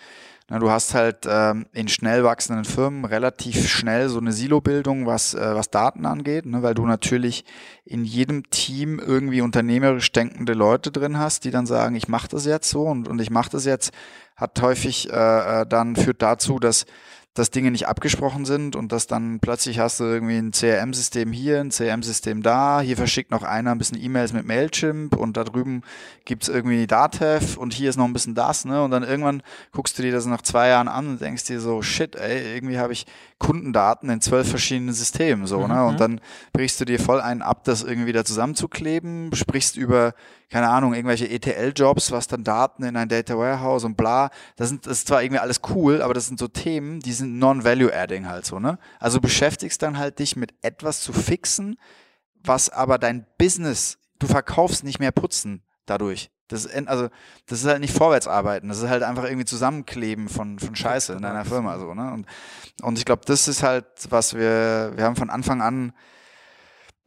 Na, du hast halt ähm, in schnell wachsenden Firmen relativ schnell so eine Silobildung, was, äh, was Daten angeht, ne, weil du natürlich in jedem Team irgendwie unternehmerisch denkende Leute drin hast, die dann sagen, ich mache das jetzt so und, und ich mache das jetzt, hat häufig äh, äh dann führt dazu, dass dass Dinge nicht abgesprochen sind und dass dann plötzlich hast du irgendwie ein CRM-System hier, ein CRM-System da, hier verschickt noch einer ein bisschen E-Mails mit Mailchimp und da drüben gibt's irgendwie Datev und hier ist noch ein bisschen das, ne? Und dann irgendwann guckst du dir das nach zwei Jahren an und denkst dir so, shit, ey, irgendwie habe ich Kundendaten in zwölf verschiedenen Systemen, so, ne? Und mhm. dann brichst du dir voll einen ab, das irgendwie da zusammenzukleben, sprichst über keine Ahnung, irgendwelche ETL-Jobs, was dann Daten in ein Data Warehouse und bla. Das, sind, das ist zwar irgendwie alles cool, aber das sind so Themen, die sind non-value-adding halt so, ne? Also beschäftigst dann halt dich mit etwas zu fixen, was aber dein Business, du verkaufst nicht mehr Putzen dadurch. Das ist, also, das ist halt nicht Vorwärtsarbeiten, das ist halt einfach irgendwie Zusammenkleben von, von Scheiße in deiner Firma, so, ne? Und, und ich glaube, das ist halt, was wir, wir haben von Anfang an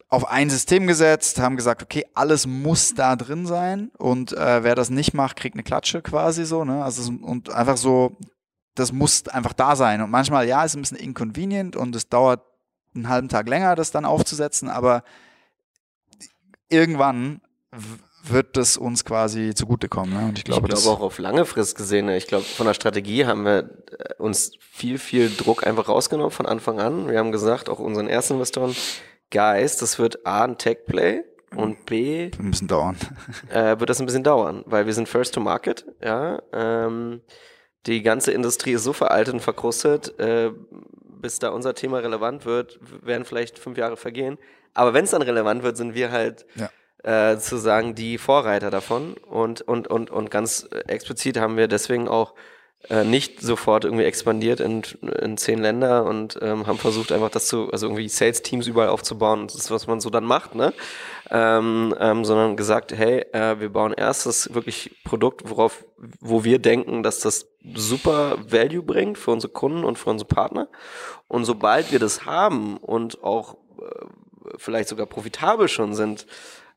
auf ein System gesetzt, haben gesagt, okay, alles muss da drin sein und äh, wer das nicht macht, kriegt eine Klatsche quasi so, ne? Also und einfach so, das muss einfach da sein. Und manchmal, ja, ist ein bisschen inconvenient und es dauert einen halben Tag länger, das dann aufzusetzen, aber irgendwann wird das uns quasi zugutekommen. Ne? Und ich glaube, ich glaube auch auf lange Frist gesehen. Ne? Ich glaube, von der Strategie haben wir äh, uns viel, viel Druck einfach rausgenommen von Anfang an. Wir haben gesagt, auch unseren ersten Investoren, Guys, das wird A ein Tech-Play und B ein bisschen dauern. Äh, wird das ein bisschen dauern, weil wir sind First to Market, ja. Ähm, die ganze Industrie ist so veraltet und verkrustet, äh, bis da unser Thema relevant wird, werden vielleicht fünf Jahre vergehen. Aber wenn es dann relevant wird, sind wir halt ja. äh, sozusagen die Vorreiter davon. Und, und, und, und ganz explizit haben wir deswegen auch äh, nicht sofort irgendwie expandiert in, in zehn Länder und ähm, haben versucht einfach das zu, also irgendwie Sales-Teams überall aufzubauen. Das ist, was man so dann macht, ne? Ähm, ähm, sondern gesagt, hey, äh, wir bauen erst das wirklich Produkt, worauf, wo wir denken, dass das super Value bringt für unsere Kunden und für unsere Partner. Und sobald wir das haben und auch äh, vielleicht sogar profitabel schon sind,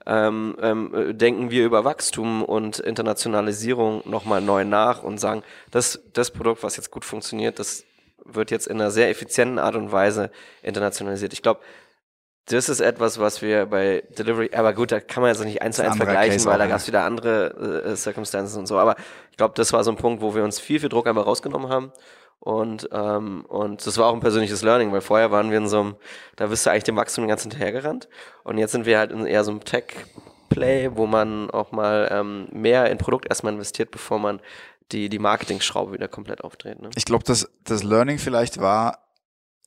ähm, ähm, denken wir über Wachstum und Internationalisierung nochmal neu nach und sagen, das, das Produkt, was jetzt gut funktioniert, das wird jetzt in einer sehr effizienten Art und Weise internationalisiert. Ich glaube, das ist etwas, was wir bei Delivery, aber gut, da kann man jetzt nicht eins zu eins vergleichen, Case weil da gab es wieder andere äh, Circumstances und so. Aber ich glaube, das war so ein Punkt, wo wir uns viel, viel Druck einfach rausgenommen haben. Und, ähm, und das war auch ein persönliches Learning, weil vorher waren wir in so einem, da bist du eigentlich dem Wachstum den ganzen hinterhergerannt. Und jetzt sind wir halt in eher so einem Tech-Play, wo man auch mal ähm, mehr in Produkt erstmal investiert, bevor man die, die Marketing-Schraube wieder komplett aufdreht. Ne? Ich glaube, das, das Learning vielleicht war,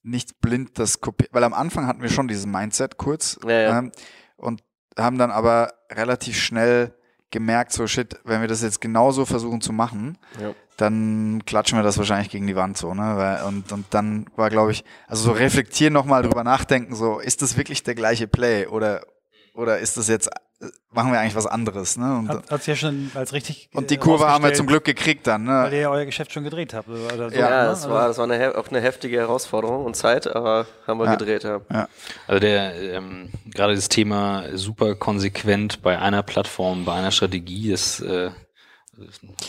nicht blind das kopieren, weil am Anfang hatten wir schon dieses Mindset kurz ja, ja. Ähm, und haben dann aber relativ schnell gemerkt, so shit, wenn wir das jetzt genauso versuchen zu machen, ja. Dann klatschen wir das wahrscheinlich gegen die Wand so, ne? Weil, und, und dann war, glaube ich, also so reflektieren nochmal drüber nachdenken, so, ist das wirklich der gleiche Play oder, oder ist das jetzt machen wir eigentlich was anderes. Ne? Und, hat es ja schon als richtig. Und die Kurve haben wir zum Glück gekriegt dann. Ne? Weil ihr ja euer Geschäft schon gedreht habt. Oder so, ja, ne? das, war, also das war eine, auch eine heftige Herausforderung und Zeit, aber haben wir ja. gedreht. Ja. ja. Also der ähm, gerade das Thema super konsequent bei einer Plattform, bei einer Strategie, das äh,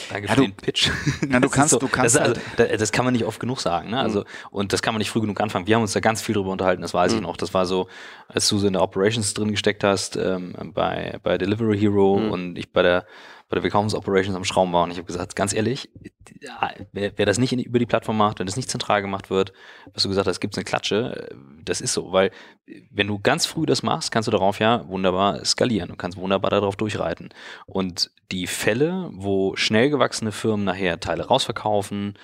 Danke ja, für du, den Pitch. Ja, du kannst, so, du kannst. Das, also, halt das, kann man nicht oft genug sagen, ne? Also, mhm. und das kann man nicht früh genug anfangen. Wir haben uns da ganz viel drüber unterhalten, das weiß mhm. ich noch. Das war so, als du so in der Operations drin gesteckt hast, ähm, bei, bei Delivery Hero mhm. und ich bei der, bei der Verkaufsoperations am Schrauben war und ich habe gesagt, ganz ehrlich, wer, wer das nicht in, über die Plattform macht, wenn das nicht zentral gemacht wird, was du gesagt hast, gibt es eine Klatsche, das ist so, weil wenn du ganz früh das machst, kannst du darauf ja wunderbar skalieren, du kannst wunderbar darauf durchreiten. Und die Fälle, wo schnell gewachsene Firmen nachher Teile rausverkaufen,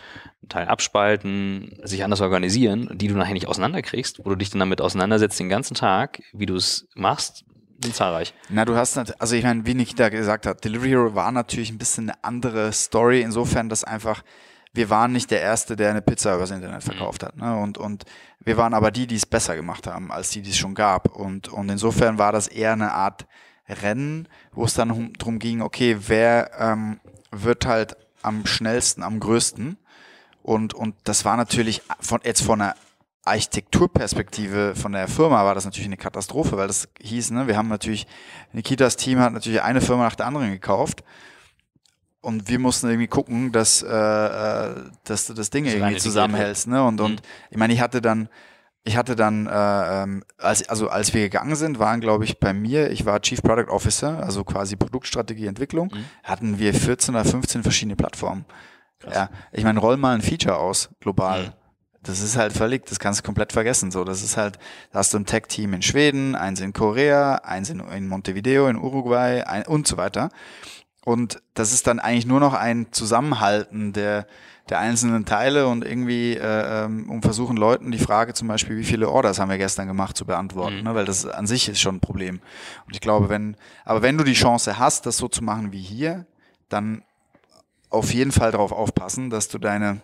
Teil abspalten, sich anders organisieren, die du nachher nicht auseinanderkriegst, wo du dich dann damit auseinandersetzt den ganzen Tag, wie du es machst, sind zahlreich. Na, du hast, also ich meine, wie Nikita gesagt hat, Delivery Hero war natürlich ein bisschen eine andere Story, insofern, dass einfach, wir waren nicht der Erste, der eine Pizza übers Internet verkauft mhm. hat. Ne? Und, und wir waren aber die, die es besser gemacht haben, als die, die es schon gab. Und, und insofern war das eher eine Art Rennen, wo es dann darum ging, okay, wer ähm, wird halt am schnellsten, am größten. Und, und das war natürlich von, jetzt von einer Architekturperspektive von der Firma war das natürlich eine Katastrophe, weil das hieß, ne, wir haben natürlich, Nikitas Team hat natürlich eine Firma nach der anderen gekauft und wir mussten irgendwie gucken, dass, äh, äh dass du das Ding das irgendwie zusammenhältst. Ne? Und, und mhm. ich meine, ich hatte dann, ich hatte dann, äh, ähm, als, also als wir gegangen sind, waren, glaube ich, bei mir, ich war Chief Product Officer, also quasi Produktstrategie, Entwicklung, mhm. hatten wir 14 oder 15 verschiedene Plattformen. Krass. Ja, ich meine, roll mal ein Feature aus, global. Mhm das ist halt völlig, das kannst du komplett vergessen. So, das ist halt, da hast du ein Tech-Team in Schweden, eins in Korea, eins in, in Montevideo, in Uruguay ein, und so weiter. Und das ist dann eigentlich nur noch ein Zusammenhalten der, der einzelnen Teile und irgendwie äh, ähm, um versuchen Leuten die Frage zum Beispiel, wie viele Orders haben wir gestern gemacht, zu beantworten, mhm. ne? weil das an sich ist schon ein Problem. Und ich glaube, wenn, aber wenn du die Chance hast, das so zu machen wie hier, dann auf jeden Fall darauf aufpassen, dass du deine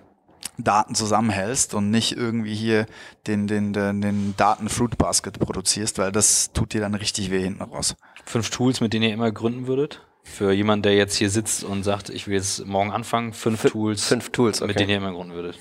Daten zusammenhältst und nicht irgendwie hier den, den, den, den Daten-Fruit-Basket produzierst, weil das tut dir dann richtig weh hinten raus. Fünf Tools, mit denen ihr immer gründen würdet? Für jemanden, der jetzt hier sitzt und sagt, ich will jetzt morgen anfangen, fünf F Tools, fünf Tools okay. mit denen ihr immer gründen würdet.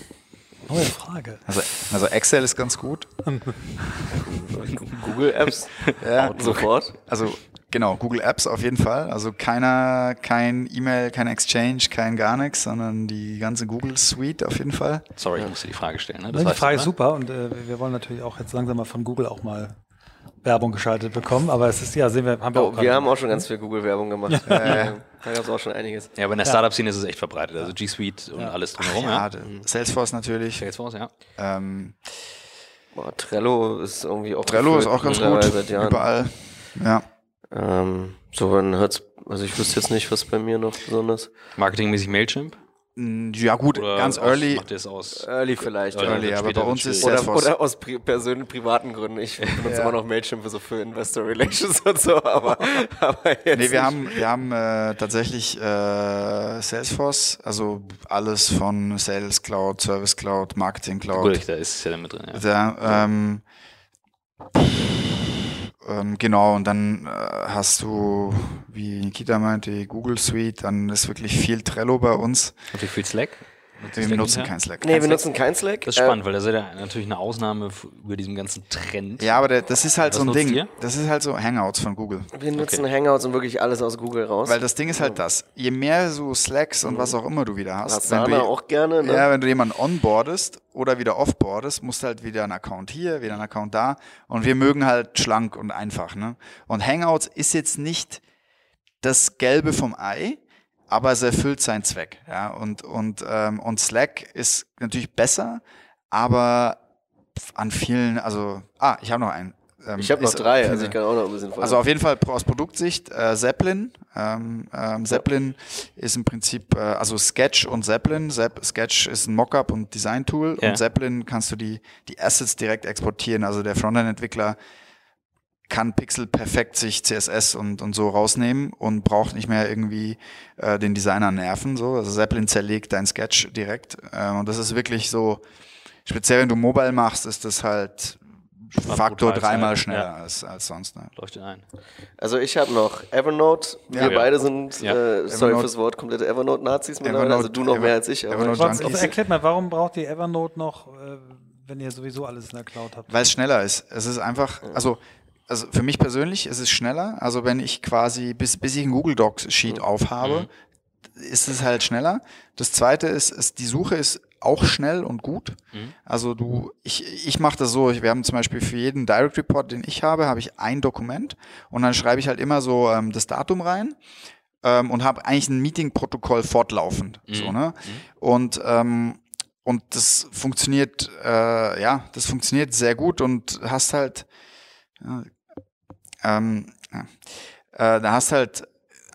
Neue Frage. Also, also Excel ist ganz gut. Google Apps. ja, sofort. Also Genau, Google Apps auf jeden Fall. Also keiner, kein E-Mail, kein Exchange, kein gar nichts, sondern die ganze Google Suite auf jeden Fall. Sorry, ich musste die Frage stellen. Ne? Das die Frage ist super und äh, wir wollen natürlich auch jetzt langsam mal von Google auch mal Werbung geschaltet bekommen, aber es ist ja, sehen wir, haben wir oh, auch Wir haben auch schon ganz viel Google-Werbung gemacht. äh, da gab es auch schon einiges. Ja, aber in der Startup-Szene ist es echt verbreitet. Also G Suite und ja. alles drumherum. Ach, ja, ja. Salesforce natürlich. Salesforce, ja. Ähm, Boah, Trello ist irgendwie auch. Trello ist auch ganz gut. Überall. Ja. Ähm, so, dann hört's, also ich wüsste jetzt nicht, was bei mir noch besonders. Marketingmäßig Mailchimp? Ja gut, Oder ganz early. Macht ihr es aus? Early vielleicht. Early, aber bei uns ist oder, oder aus pri persönlichen privaten Gründen. Ich benutze ja. immer noch Mailchimp für so für Investor Relations und so, aber, aber jetzt Nee, wir nicht. haben wir haben äh, tatsächlich äh, Salesforce, also alles von Sales Cloud, Service Cloud, Marketing Cloud. Gut, da ist es ja damit drin. Ja. Da, ähm, ähm, genau, und dann äh, hast du, wie Nikita meinte, Google Suite, dann ist wirklich viel Trello bei uns. Und wie viel Slack? Wir benutzen kein Slack. Nee, wir nutzen kein Slack. Das ist spannend, äh, weil das ist ja natürlich eine Ausnahme über diesem ganzen Trend. Ja, aber der, das ist halt Was so ein Ding. Ihr? Das ist halt so Hangouts von Google. Wir nutzen okay. Hangouts und wirklich alles aus Google raus. Weil das Ding ist halt das. Je mehr so Slacks und was auch immer du wieder hast. Asana wenn du, auch gerne, ne? Ja, wenn du jemanden onboardest oder wieder offboardest, musst du halt wieder einen Account hier, wieder einen Account da. Und wir mögen halt schlank und einfach. Ne? Und Hangouts ist jetzt nicht das Gelbe vom Ei, aber es erfüllt seinen Zweck. Ja? Und, und, ähm, und Slack ist natürlich besser, aber an vielen, also, ah, ich habe noch einen. Ähm, ich habe noch drei, also ich kann auch noch ein bisschen folgen. Also auf jeden Fall aus Produktsicht, äh, Zeppelin. Ähm, ähm, Zeppelin ja. ist im Prinzip, äh, also Sketch und Zeppelin. Zepp, Sketch ist ein Mockup und Design-Tool ja. und Zeppelin kannst du die, die Assets direkt exportieren. Also der Frontend-Entwickler kann Pixel perfekt sich CSS und, und so rausnehmen und braucht nicht mehr irgendwie äh, den Designer nerven. So. Also Zeppelin zerlegt dein Sketch direkt. Äh, und das ist wirklich so, speziell wenn du Mobile machst, ist das halt Faktor dreimal schneller ja. als, als sonst. Ne? Leuchtet ein. Also ich habe noch Evernote. Wir ja. beide sind, ja. äh, sorry Evernote. fürs Wort, komplette Evernote-Nazis. Also du noch Ever mehr als ich. Aber erklärt mal, warum braucht ihr Evernote noch, äh, wenn ihr sowieso alles in der Cloud habt? Weil es schneller ist. Es ist einfach, also also für mich persönlich ist es schneller. Also wenn ich quasi, bis, bis ich ein Google Docs Sheet aufhabe, mhm. ist es halt schneller. Das zweite ist, ist, die Suche ist auch schnell und gut. Mhm. Also du, ich, ich mache das so, wir haben zum Beispiel für jeden Direct Report, den ich habe, habe ich ein Dokument und dann schreibe ich halt immer so ähm, das Datum rein ähm, und habe eigentlich ein Meeting-Protokoll fortlaufend. Mhm. So, ne? Mhm. Und ähm, und das funktioniert, äh, ja, das funktioniert sehr gut und hast halt, ja, ähm, ja. äh, da hast halt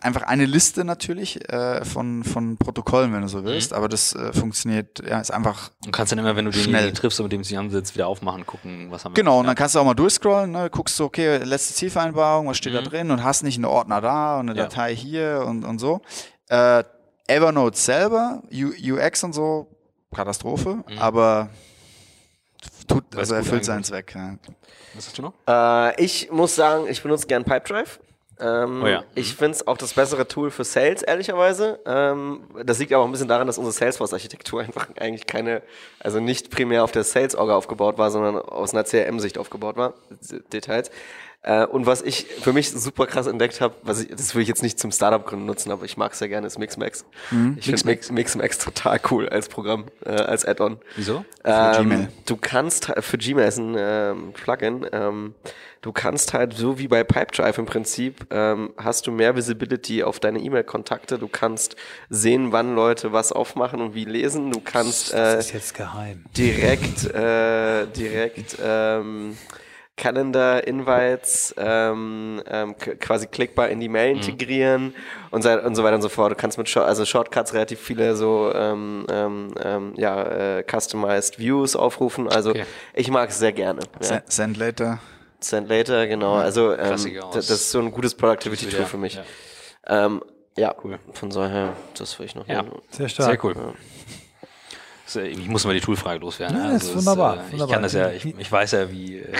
einfach eine Liste natürlich äh, von, von Protokollen, wenn du so willst, mhm. aber das äh, funktioniert, ja, ist einfach. Du kannst dann immer, wenn du den schnell. triffst und mit dem zusammensitzt, wieder aufmachen, gucken, was haben wir. Genau, und dann kannst du auch mal durchscrollen, ne, guckst du, okay, letzte Zielvereinbarung, was steht mhm. da drin und hast nicht einen Ordner da und eine ja. Datei hier und, und so. Äh, Evernote selber, U UX und so, Katastrophe, mhm. aber tut, also erfüllt seinen Zweck. Ja. Was hast du noch? Äh, ich muss sagen, ich benutze gern Pipedrive. Ähm, oh ja. Ich mhm. finde es auch das bessere Tool für Sales, ehrlicherweise. Ähm, das liegt aber auch ein bisschen daran, dass unsere Salesforce-Architektur einfach eigentlich keine, also nicht primär auf der Sales-Orga aufgebaut war, sondern aus einer CRM-Sicht aufgebaut war. Details. Äh, und was ich für mich super krass entdeckt habe, was ich, das will ich jetzt nicht zum Startup gründen nutzen, aber ich mag sehr gerne, ist Mixmax. Mhm. Ich finde Mix, Mixmax total cool als Programm, äh, als Add-on. Wieso? Ähm, für Gmail. Du kannst für Gmail ist ein ähm, Plugin. Ähm, du kannst halt so wie bei Pipedrive im Prinzip ähm, hast du mehr Visibility auf deine E-Mail-Kontakte. Du kannst sehen, wann Leute was aufmachen und wie lesen. Du kannst äh, das ist jetzt geheim. direkt äh, direkt ähm, Calendar Invites ähm, ähm, quasi klickbar in die Mail mhm. integrieren mhm. und, so, und so weiter und so fort. Du kannst mit Short, also Shortcuts relativ viele so ähm, ähm, ähm, ja, äh, customized Views aufrufen. Also okay. ich mag es sehr gerne. Ja. Send later. Send later, genau. Also ähm, das ist so ein gutes Productivity Tool für mich. Ja. Ähm, ja, cool. Von so her, das will ich noch. Ja. Sehr stark. Sehr cool. Äh, ich muss mal die Toolfrage loswerden. Ja, also ist wunderbar, ist, äh, Ich kann das ja, ich, ich weiß ja, wie äh,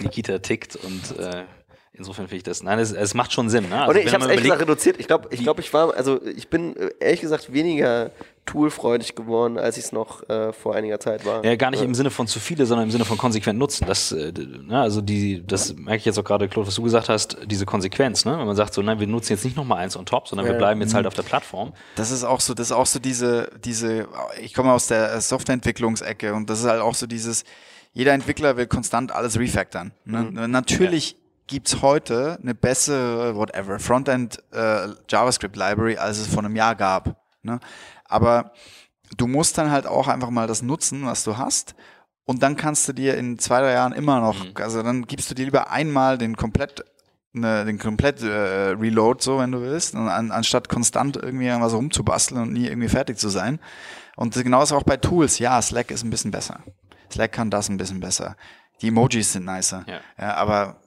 Nikita tickt und äh, insofern finde ich das. Nein, es, es macht schon Sinn. Ne? Also, Oder ich habe es ehrlich gesagt reduziert. Ich glaube, ich, glaub, ich war, also ich bin äh, ehrlich gesagt weniger toolfreudig geworden, als ich es noch äh, vor einiger Zeit war. Ja, gar nicht ja. im Sinne von zu viele, sondern im Sinne von konsequent nutzen. Das, äh, ne, also die, das merke ich jetzt auch gerade, Claude, was du gesagt hast, diese Konsequenz, ne? Wenn man sagt so, nein, wir nutzen jetzt nicht nochmal eins on top, sondern ja. wir bleiben jetzt halt mhm. auf der Plattform. Das ist auch so, das ist auch so diese, diese, ich komme aus der Softwareentwicklungsecke und das ist halt auch so dieses, jeder Entwickler will konstant alles refactoren. Ne? Mhm. Natürlich ja. gibt's heute eine bessere, whatever, Frontend äh, JavaScript Library, als es vor einem Jahr gab. Ne? Aber du musst dann halt auch einfach mal das nutzen, was du hast. Und dann kannst du dir in zwei, drei Jahren immer noch, mhm. also dann gibst du dir lieber einmal den komplett ne, den komplett äh, Reload, so wenn du willst, an, anstatt konstant irgendwie irgendwas rumzubasteln und nie irgendwie fertig zu sein. Und genauso auch bei Tools. Ja, Slack ist ein bisschen besser. Slack kann das ein bisschen besser. Die Emojis sind nicer. Ja. ja aber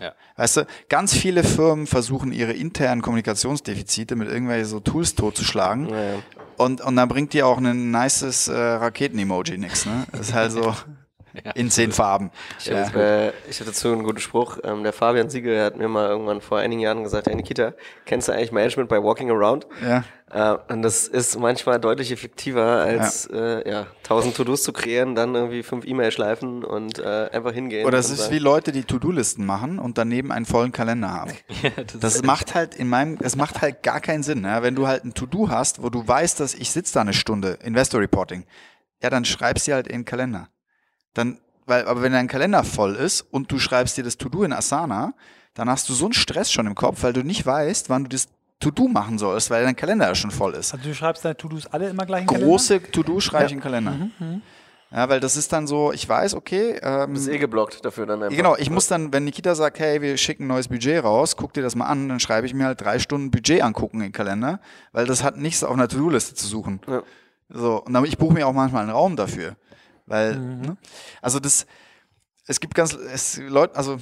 ja. Weißt du, ganz viele Firmen versuchen ihre internen Kommunikationsdefizite mit irgendwelchen so Tools totzuschlagen. Ja, ja. Und, und dann bringt dir auch ein nices äh, Raketen-Emoji nichts. Ne? Das ist halt so. in zehn Farben. Ich, ja. hab, ich hatte dazu einen guten Spruch. Ähm, der Fabian Siegel hat mir mal irgendwann vor einigen Jahren gesagt, hey Nikita, kennst du eigentlich Management bei Walking Around? Ja. Äh, und das ist manchmal deutlich effektiver, als ja. Äh, ja, tausend To-Dos zu kreieren, dann irgendwie fünf E-Mails schleifen und äh, einfach hingehen. Oder es ist sagen. wie Leute, die To-Do-Listen machen und daneben einen vollen Kalender haben. ja, das, das macht halt in meinem, es macht halt gar keinen Sinn. Ja? Wenn du halt ein To-Do hast, wo du weißt, dass ich sitze da eine Stunde, Investor Reporting, ja, dann schreibst du halt in den Kalender. Dann, weil, aber wenn dein Kalender voll ist und du schreibst dir das To-Do in Asana, dann hast du so einen Stress schon im Kopf, weil du nicht weißt, wann du das To-Do machen sollst, weil dein Kalender ja schon voll ist. Also du schreibst deine To-Dos alle immer gleich in den Große To-Do schreibe ich in den Kalender. Mhm, mhm. Ja, weil das ist dann so, ich weiß, okay. Ähm, ist eh geblockt dafür dann einfach. Genau, ich muss dann, wenn Nikita sagt, hey, wir schicken ein neues Budget raus, guck dir das mal an, dann schreibe ich mir halt drei Stunden Budget angucken in den Kalender, weil das hat nichts auf einer To-Do-Liste zu suchen. Ja. So, und dann, ich buche mir auch manchmal einen Raum dafür. Weil, mhm. ne? also das, es gibt ganz, es, Leute, also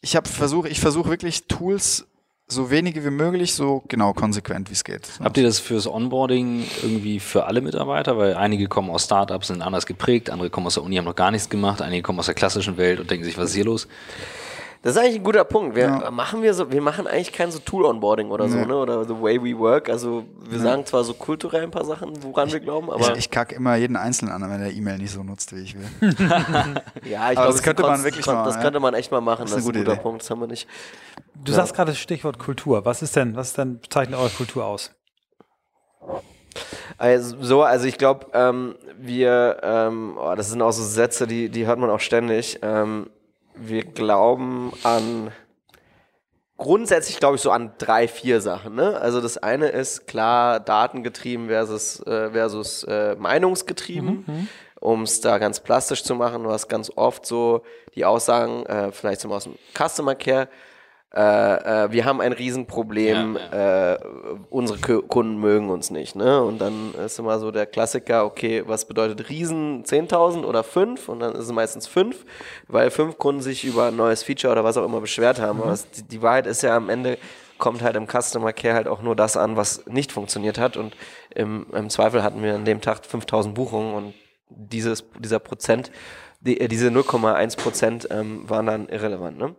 ich habe versuche, ich versuche wirklich Tools so wenige wie möglich, so genau konsequent wie es geht. Habt ihr das fürs Onboarding irgendwie für alle Mitarbeiter? Weil einige kommen aus Startups, sind anders geprägt, andere kommen aus der Uni, haben noch gar nichts gemacht, einige kommen aus der klassischen Welt und denken sich, was ist hier los? Das ist eigentlich ein guter Punkt. Wir ja. machen wir so, wir machen eigentlich kein so Tool-Onboarding oder nee. so, ne? Oder the way we work. Also wir ja. sagen zwar so kulturell ein paar Sachen, woran ich, wir glauben, aber. Ich, ich kacke immer jeden Einzelnen an, wenn er E-Mail nicht so nutzt, wie ich will. ja, ich glaube, das könnte man wirklich mal. Das könnte man echt mal machen. Das ist, das ist ein guter Idee. Punkt. Das haben wir nicht. Du ja. sagst gerade das Stichwort Kultur. Was ist denn, was ist denn, zeichnet eure Kultur aus? Also, so, also ich glaube, ähm, wir, ähm, oh, das sind auch so Sätze, die, die hört man auch ständig. Ähm, wir glauben an grundsätzlich glaube ich so an drei, vier Sachen. Ne? Also das eine ist klar datengetrieben versus, äh, versus äh, meinungsgetrieben. Mhm, um es da ganz plastisch zu machen, du hast ganz oft so die Aussagen, äh, vielleicht zum aus dem Customer Care, äh, äh, wir haben ein Riesenproblem, ja, ja. Äh, unsere Kunden mögen uns nicht. Ne? Und dann ist immer so der Klassiker, okay, was bedeutet Riesen 10.000 oder 5? Und dann ist es meistens 5, weil fünf Kunden sich über ein neues Feature oder was auch immer beschwert haben. Mhm. Aber es, die, die Wahrheit ist ja am Ende, kommt halt im Customer Care halt auch nur das an, was nicht funktioniert hat. Und im, im Zweifel hatten wir an dem Tag 5000 Buchungen und dieses, dieser Prozent, die, äh, diese 0,1 Prozent ähm, waren dann irrelevant. Ne?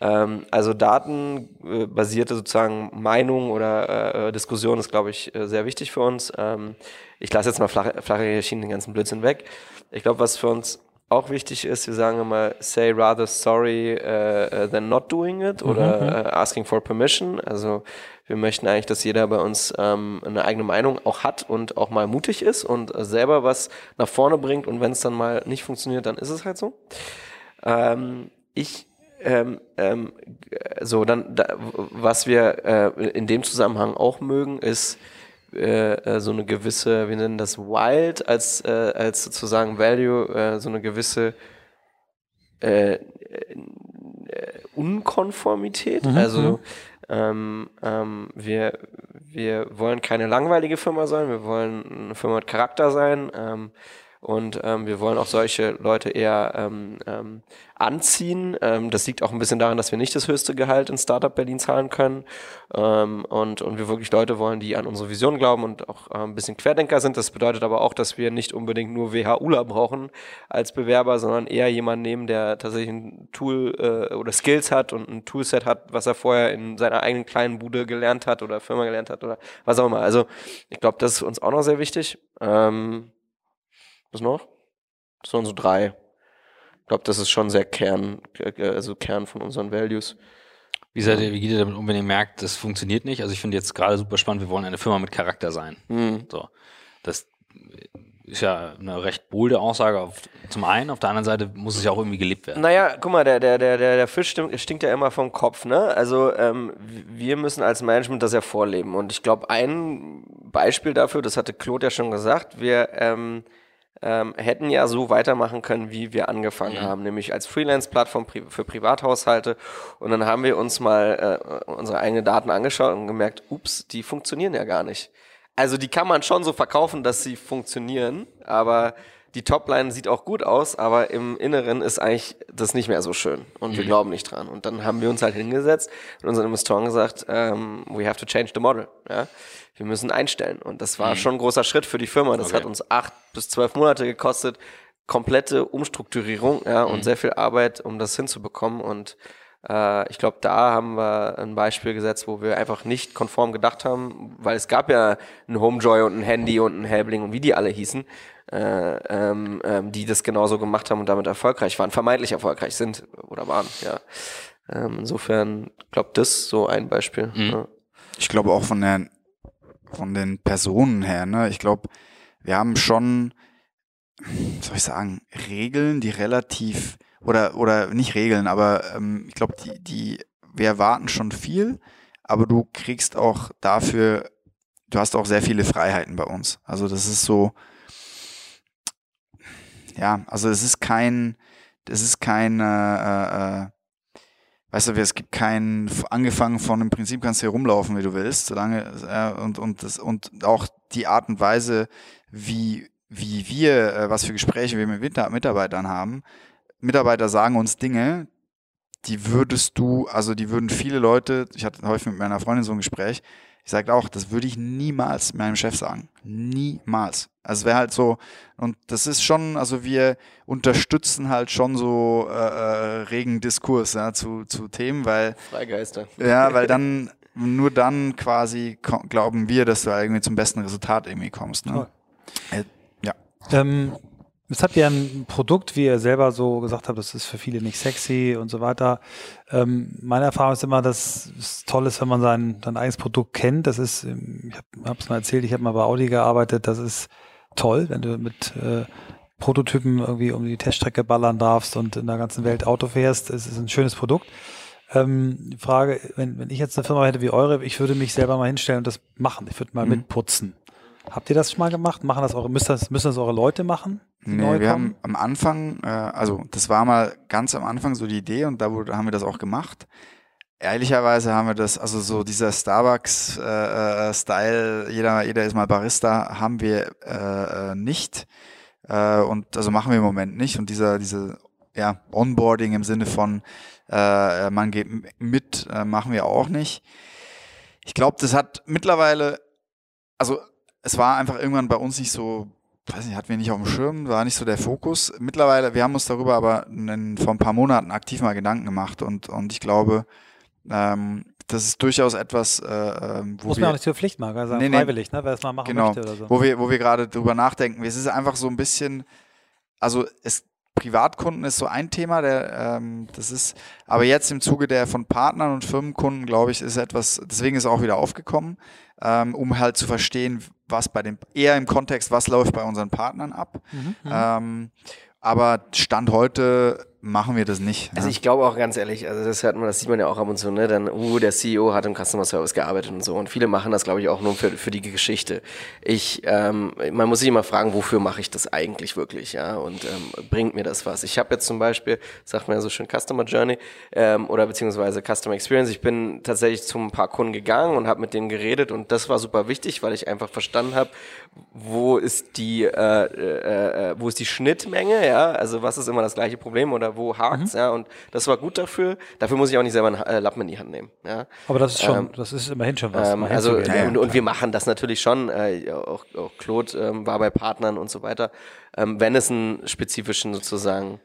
Ähm, also datenbasierte sozusagen Meinung oder äh, Diskussion ist, glaube ich, äh, sehr wichtig für uns. Ähm, ich lasse jetzt mal flache, flache Hierarchien den ganzen Blödsinn weg. Ich glaube, was für uns auch wichtig ist, wir sagen immer, say rather sorry uh, than not doing it oder mhm. uh, asking for permission. Also wir möchten eigentlich, dass jeder bei uns ähm, eine eigene Meinung auch hat und auch mal mutig ist und äh, selber was nach vorne bringt und wenn es dann mal nicht funktioniert, dann ist es halt so. Ähm, ich ähm, ähm, so, dann, da, was wir äh, in dem Zusammenhang auch mögen, ist äh, äh, so eine gewisse, wir nennen das Wild als, äh, als sozusagen Value, so eine gewisse Unkonformität. Mhm. Also mhm. ähm, ähm, wir, wir wollen keine langweilige Firma sein, wir wollen eine Firma mit Charakter sein. Ähm, und ähm, wir wollen auch solche Leute eher ähm, ähm, anziehen. Ähm, das liegt auch ein bisschen daran, dass wir nicht das höchste Gehalt in Startup Berlin zahlen können. Ähm, und, und wir wirklich Leute wollen, die an unsere Vision glauben und auch äh, ein bisschen Querdenker sind. Das bedeutet aber auch, dass wir nicht unbedingt nur WHUler brauchen als Bewerber, sondern eher jemanden nehmen, der tatsächlich ein Tool äh, oder Skills hat und ein Toolset hat, was er vorher in seiner eigenen kleinen Bude gelernt hat oder Firma gelernt hat oder was auch immer. Also ich glaube, das ist uns auch noch sehr wichtig. Ähm, was noch? Das waren so drei. Ich glaube, das ist schon sehr Kern, äh, also Kern von unseren Values. Wie, seid ihr, wie geht ihr damit um, wenn ihr merkt, das funktioniert nicht? Also ich finde jetzt gerade super spannend, wir wollen eine Firma mit Charakter sein. Mhm. So. Das ist ja eine recht bolde Aussage auf, zum einen, auf der anderen Seite muss es ja auch irgendwie gelebt werden. Naja, guck mal, der, der, der, der Fisch stinkt, stinkt ja immer vom Kopf, ne? Also ähm, wir müssen als Management das ja vorleben. Und ich glaube, ein Beispiel dafür, das hatte Claude ja schon gesagt, wir ähm, ähm, hätten ja so weitermachen können, wie wir angefangen mhm. haben, nämlich als Freelance-Plattform pri für Privathaushalte. Und dann haben wir uns mal äh, unsere eigenen Daten angeschaut und gemerkt, ups, die funktionieren ja gar nicht. Also die kann man schon so verkaufen, dass sie funktionieren, aber die Topline sieht auch gut aus, aber im Inneren ist eigentlich das nicht mehr so schön und mhm. wir glauben nicht dran. Und dann haben wir uns halt hingesetzt und unseren Investoren gesagt, um, ähm, we have to change the model. Ja? Wir müssen einstellen. Und das war mhm. schon ein großer Schritt für die Firma. Das okay. hat uns acht bis zwölf Monate gekostet, komplette Umstrukturierung ja, und mhm. sehr viel Arbeit, um das hinzubekommen. Und äh, ich glaube, da haben wir ein Beispiel gesetzt, wo wir einfach nicht konform gedacht haben, weil es gab ja ein Homejoy und ein Handy und ein Helbling und wie die alle hießen, äh, ähm, ähm, die das genauso gemacht haben und damit erfolgreich waren, vermeintlich erfolgreich sind oder waren, ja. Ähm, insofern, glaube das so ein Beispiel. Mhm. Ja. Ich glaube auch von der von den Personen her, ne? Ich glaube, wir haben schon, soll ich sagen, Regeln, die relativ oder oder nicht Regeln, aber ähm, ich glaube, die die wir erwarten schon viel, aber du kriegst auch dafür, du hast auch sehr viele Freiheiten bei uns. Also das ist so, ja, also es ist kein, es ist kein, äh, äh, weißt du, es gibt keinen, angefangen von im Prinzip kannst du hier rumlaufen, wie du willst, solange, äh, und, und, das, und auch die Art und Weise, wie, wie wir, äh, was für Gespräche wir mit Mitarbeitern haben. Mitarbeiter sagen uns Dinge, die würdest du, also die würden viele Leute, ich hatte häufig mit meiner Freundin so ein Gespräch, ich sage auch, das würde ich niemals meinem Chef sagen. Niemals. Also es wäre halt so, und das ist schon, also wir unterstützen halt schon so äh, äh regen Diskurs ja, zu, zu Themen, weil. Freigeister. Ja, weil dann, nur dann quasi glauben wir, dass du irgendwie zum besten Resultat irgendwie kommst. Ne? Äh, ja. Ähm, Jetzt habt ihr ein Produkt, wie ihr selber so gesagt habt, das ist für viele nicht sexy und so weiter. Ähm, meine Erfahrung ist immer, dass es toll ist, wenn man sein, sein eigenes Produkt kennt. Das ist, ich habe es mal erzählt, ich habe mal bei Audi gearbeitet, das ist toll, wenn du mit äh, Prototypen irgendwie um die Teststrecke ballern darfst und in der ganzen Welt Auto fährst. Es ist ein schönes Produkt. Ähm, die Frage, wenn, wenn ich jetzt eine Firma hätte wie eure, ich würde mich selber mal hinstellen und das machen. Ich würde mal mhm. mitputzen. Habt ihr das schon mal gemacht? Machen das eure, müssen das, müssen das eure Leute machen? Nee, wir haben am Anfang, äh, also das war mal ganz am Anfang so die Idee und da haben wir das auch gemacht. Ehrlicherweise haben wir das, also so dieser Starbucks-Style, äh, äh jeder, jeder ist mal Barista, haben wir äh, äh, nicht. Äh, und also machen wir im Moment nicht. Und dieser, diese ja, Onboarding im Sinne von man geht mit, machen wir auch nicht. Ich glaube, das hat mittlerweile, also es war einfach irgendwann bei uns nicht so, weiß nicht, hatten wir nicht auf dem Schirm, war nicht so der Fokus. Mittlerweile, wir haben uns darüber aber in, vor ein paar Monaten aktiv mal Gedanken gemacht und, und ich glaube, ähm, das ist durchaus etwas, äh, ähm, wo Muss wir, man auch nicht zur Pflicht machen, also nee, freiwillig, ne, wer es mal machen genau, möchte oder so. Wo wir, wo wir gerade drüber nachdenken. Es ist einfach so ein bisschen, also es Privatkunden ist so ein Thema, der, ähm, das ist, aber jetzt im Zuge der von Partnern und Firmenkunden, glaube ich, ist etwas, deswegen ist auch wieder aufgekommen, ähm, um halt zu verstehen, was bei den, eher im Kontext, was läuft bei unseren Partnern ab. Mhm, mhm. ähm, aber Stand heute machen wir das nicht. Also ich glaube auch ganz ehrlich, also das hört man, das sieht man ja auch ab und zu, ne? Dann, uh, der CEO hat im Customer Service gearbeitet und so. Und viele machen das, glaube ich, auch nur für, für die Geschichte. Ich, ähm, man muss sich immer fragen, wofür mache ich das eigentlich wirklich, ja? Und ähm, bringt mir das was? Ich habe jetzt zum Beispiel, sagt man ja so schön, Customer Journey ähm, oder beziehungsweise Customer Experience. Ich bin tatsächlich zu ein paar Kunden gegangen und habe mit denen geredet und das war super wichtig, weil ich einfach verstanden habe, wo ist die, äh, äh, äh, wo ist die Schnittmenge, ja? Also was ist immer das gleiche Problem oder wo hakt's, mhm. ja, und das war gut dafür. Dafür muss ich auch nicht selber einen äh, Lappen in die Hand nehmen, ja. Aber das ist schon, ähm, das ist immerhin schon was. Ähm, also, ja, und, und, wir machen das natürlich schon, äh, auch, auch Claude ähm, war bei Partnern und so weiter, ähm, wenn es einen spezifischen sozusagen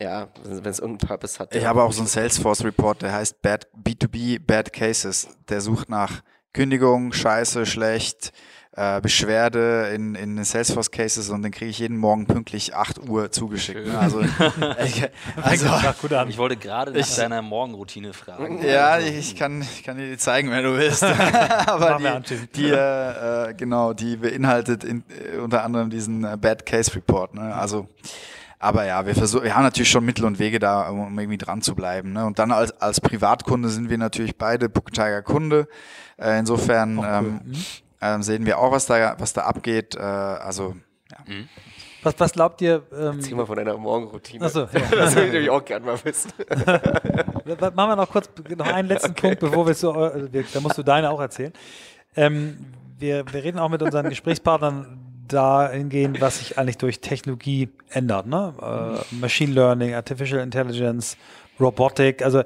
ja, wenn es irgendeinen Purpose hat. Ich habe auch so einen Salesforce-Report, der heißt Bad, B2B Bad Cases. Der sucht nach Kündigung, scheiße, schlecht, äh, Beschwerde in, in Salesforce Cases und den kriege ich jeden Morgen pünktlich 8 Uhr zugeschickt. Ne? Also, ich, also ich wollte gerade nach ich, deiner Morgenroutine fragen. Ja, also. ich kann, ich kann dir die zeigen, wenn du willst. Aber die, die äh, genau, die beinhaltet in, äh, unter anderem diesen äh, Bad Case Report. Ne? Also aber ja, wir versuchen, wir haben natürlich schon Mittel und Wege da, um irgendwie dran zu bleiben. Ne? Und dann als, als Privatkunde sind wir natürlich beide Book Tiger Kunde. Äh, insofern ähm, mhm ähm, sehen wir auch, was da, was da abgeht. Äh, also, ja. Mhm. Was, was glaubt ihr? Ähm, Erzähl mal von deiner Morgenroutine. Achso, ja. das würde ich nämlich auch gerne mal wissen. Machen wir noch kurz noch einen letzten okay. Punkt, bevor wir zu, äh, da musst du deine auch erzählen. Ähm, wir, wir reden auch mit unseren Gesprächspartnern dahingehend, was sich eigentlich durch Technologie ändert. Ne? Äh, Machine Learning, Artificial Intelligence, Robotik, also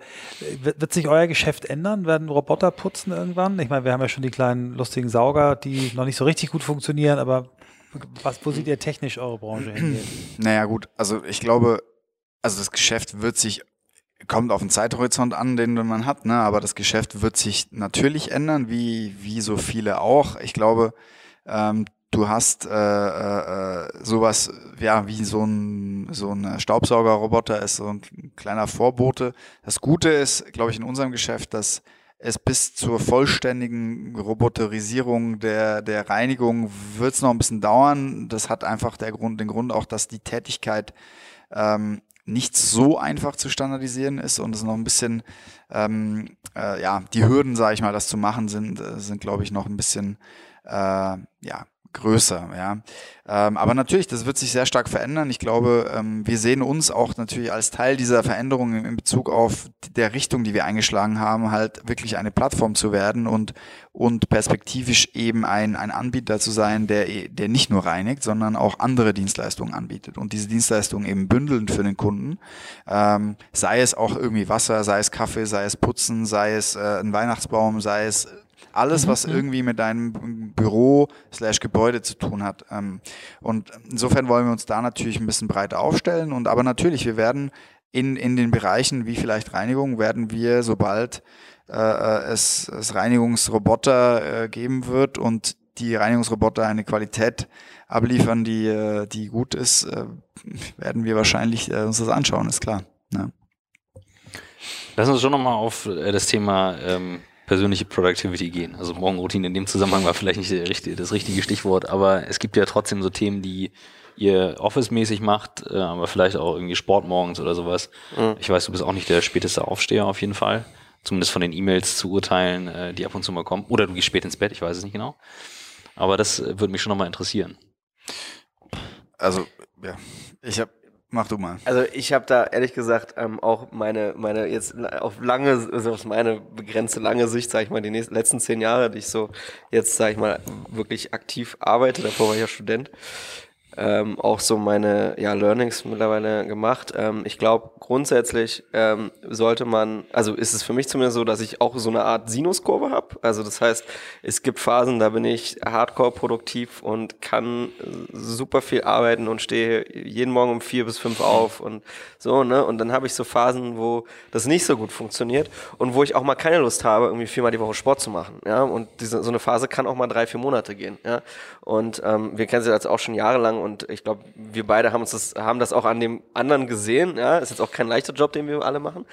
wird sich euer Geschäft ändern? Werden Roboter putzen irgendwann? Ich meine, wir haben ja schon die kleinen lustigen Sauger, die noch nicht so richtig gut funktionieren, aber Was, wo sieht ihr technisch eure Branche hingehen? Naja, gut, also ich glaube, also das Geschäft wird sich, kommt auf den Zeithorizont an, den man hat, ne? aber das Geschäft wird sich natürlich ändern, wie, wie so viele auch. Ich glaube, ähm, du hast äh, äh, sowas, ja, wie so ein, so ein Staubsaugerroboter ist so ein kleiner Vorbote. Das Gute ist, glaube ich, in unserem Geschäft, dass es bis zur vollständigen Roboterisierung der, der Reinigung wird es noch ein bisschen dauern. Das hat einfach der Grund, den Grund auch, dass die Tätigkeit ähm, nicht so einfach zu standardisieren ist und es noch ein bisschen, ähm, äh, ja, die Hürden, sage ich mal, das zu machen sind, äh, sind, glaube ich, noch ein bisschen, äh, ja, größer, ja. Ähm, aber natürlich, das wird sich sehr stark verändern. Ich glaube, ähm, wir sehen uns auch natürlich als Teil dieser Veränderung in Bezug auf der Richtung, die wir eingeschlagen haben, halt wirklich eine Plattform zu werden und, und perspektivisch eben ein, ein Anbieter zu sein, der, der nicht nur reinigt, sondern auch andere Dienstleistungen anbietet und diese Dienstleistungen eben bündeln für den Kunden. Ähm, sei es auch irgendwie Wasser, sei es Kaffee, sei es Putzen, sei es äh, ein Weihnachtsbaum, sei es alles, was mhm. irgendwie mit deinem Büro slash Gebäude zu tun hat. Ähm, und insofern wollen wir uns da natürlich ein bisschen breiter aufstellen. Und aber natürlich, wir werden in, in den Bereichen wie vielleicht Reinigung, werden wir, sobald äh, äh es, es Reinigungsroboter äh, geben wird und die Reinigungsroboter eine Qualität abliefern, die, äh, die gut ist, äh, werden wir wahrscheinlich äh, uns das anschauen, ist klar. Ja. Lass uns schon nochmal auf das Thema ähm, persönliche Productivity gehen. Also Morgenroutine in dem Zusammenhang war vielleicht nicht das richtige Stichwort, aber es gibt ja trotzdem so Themen, die ihr Office-mäßig macht, äh, aber vielleicht auch irgendwie Sport morgens oder sowas. Mhm. Ich weiß, du bist auch nicht der späteste Aufsteher auf jeden Fall. Zumindest von den E-Mails zu urteilen, äh, die ab und zu mal kommen. Oder du gehst spät ins Bett, ich weiß es nicht genau. Aber das würde mich schon nochmal interessieren. Also, ja, ich habe Mach du mal. Also ich habe da ehrlich gesagt ähm, auch meine, meine jetzt auf lange, also auf meine begrenzte lange Sicht, sage ich mal, die nächsten, letzten zehn Jahre, die ich so jetzt, sage ich mal, wirklich aktiv arbeite, davor war ich ja Student, ähm, auch so meine ja, Learnings mittlerweile gemacht. Ähm, ich glaube, grundsätzlich ähm, sollte man, also ist es für mich zumindest so, dass ich auch so eine Art Sinuskurve habe. Also das heißt, es gibt Phasen, da bin ich hardcore produktiv und kann super viel arbeiten und stehe jeden Morgen um vier bis fünf auf und so, ne? Und dann habe ich so Phasen, wo das nicht so gut funktioniert und wo ich auch mal keine Lust habe, irgendwie viermal die Woche Sport zu machen. Ja, und diese, so eine Phase kann auch mal drei, vier Monate gehen. Ja, und ähm, wir kennen sie jetzt auch schon jahrelang und ich glaube, wir beide haben uns das, haben das auch an dem anderen gesehen. Ja, ist jetzt auch kein leichter Job, den wir alle machen.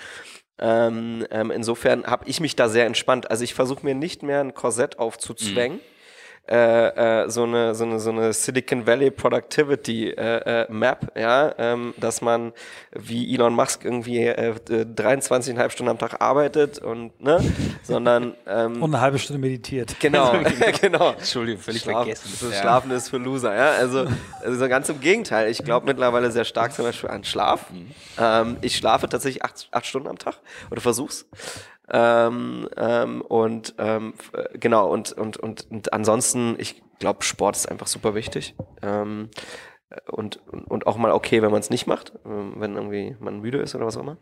Ähm, ähm, insofern habe ich mich da sehr entspannt. Also ich versuche mir nicht mehr ein Korsett aufzuzwängen. Mhm äh, äh, so, eine, so, eine, so eine Silicon Valley Productivity äh, äh, Map, ja, ähm, dass man wie Elon Musk irgendwie äh, 23,5 Stunden am Tag arbeitet und ne, sondern ähm, und eine halbe Stunde meditiert. Genau, genau. Entschuldigung, völlig Schlaf, vergessen. So ja. Schlafen ist für Loser, ja. Also, also ganz im Gegenteil. Ich glaube mittlerweile sehr stark zum Beispiel an Schlaf. Mhm. Ähm, ich schlafe tatsächlich acht, acht Stunden am Tag oder versuch's. Ähm, ähm, und ähm, genau, und, und, und, und ansonsten, ich glaube, Sport ist einfach super wichtig. Ähm, und, und auch mal okay, wenn man es nicht macht, ähm, wenn irgendwie man müde ist oder was auch immer.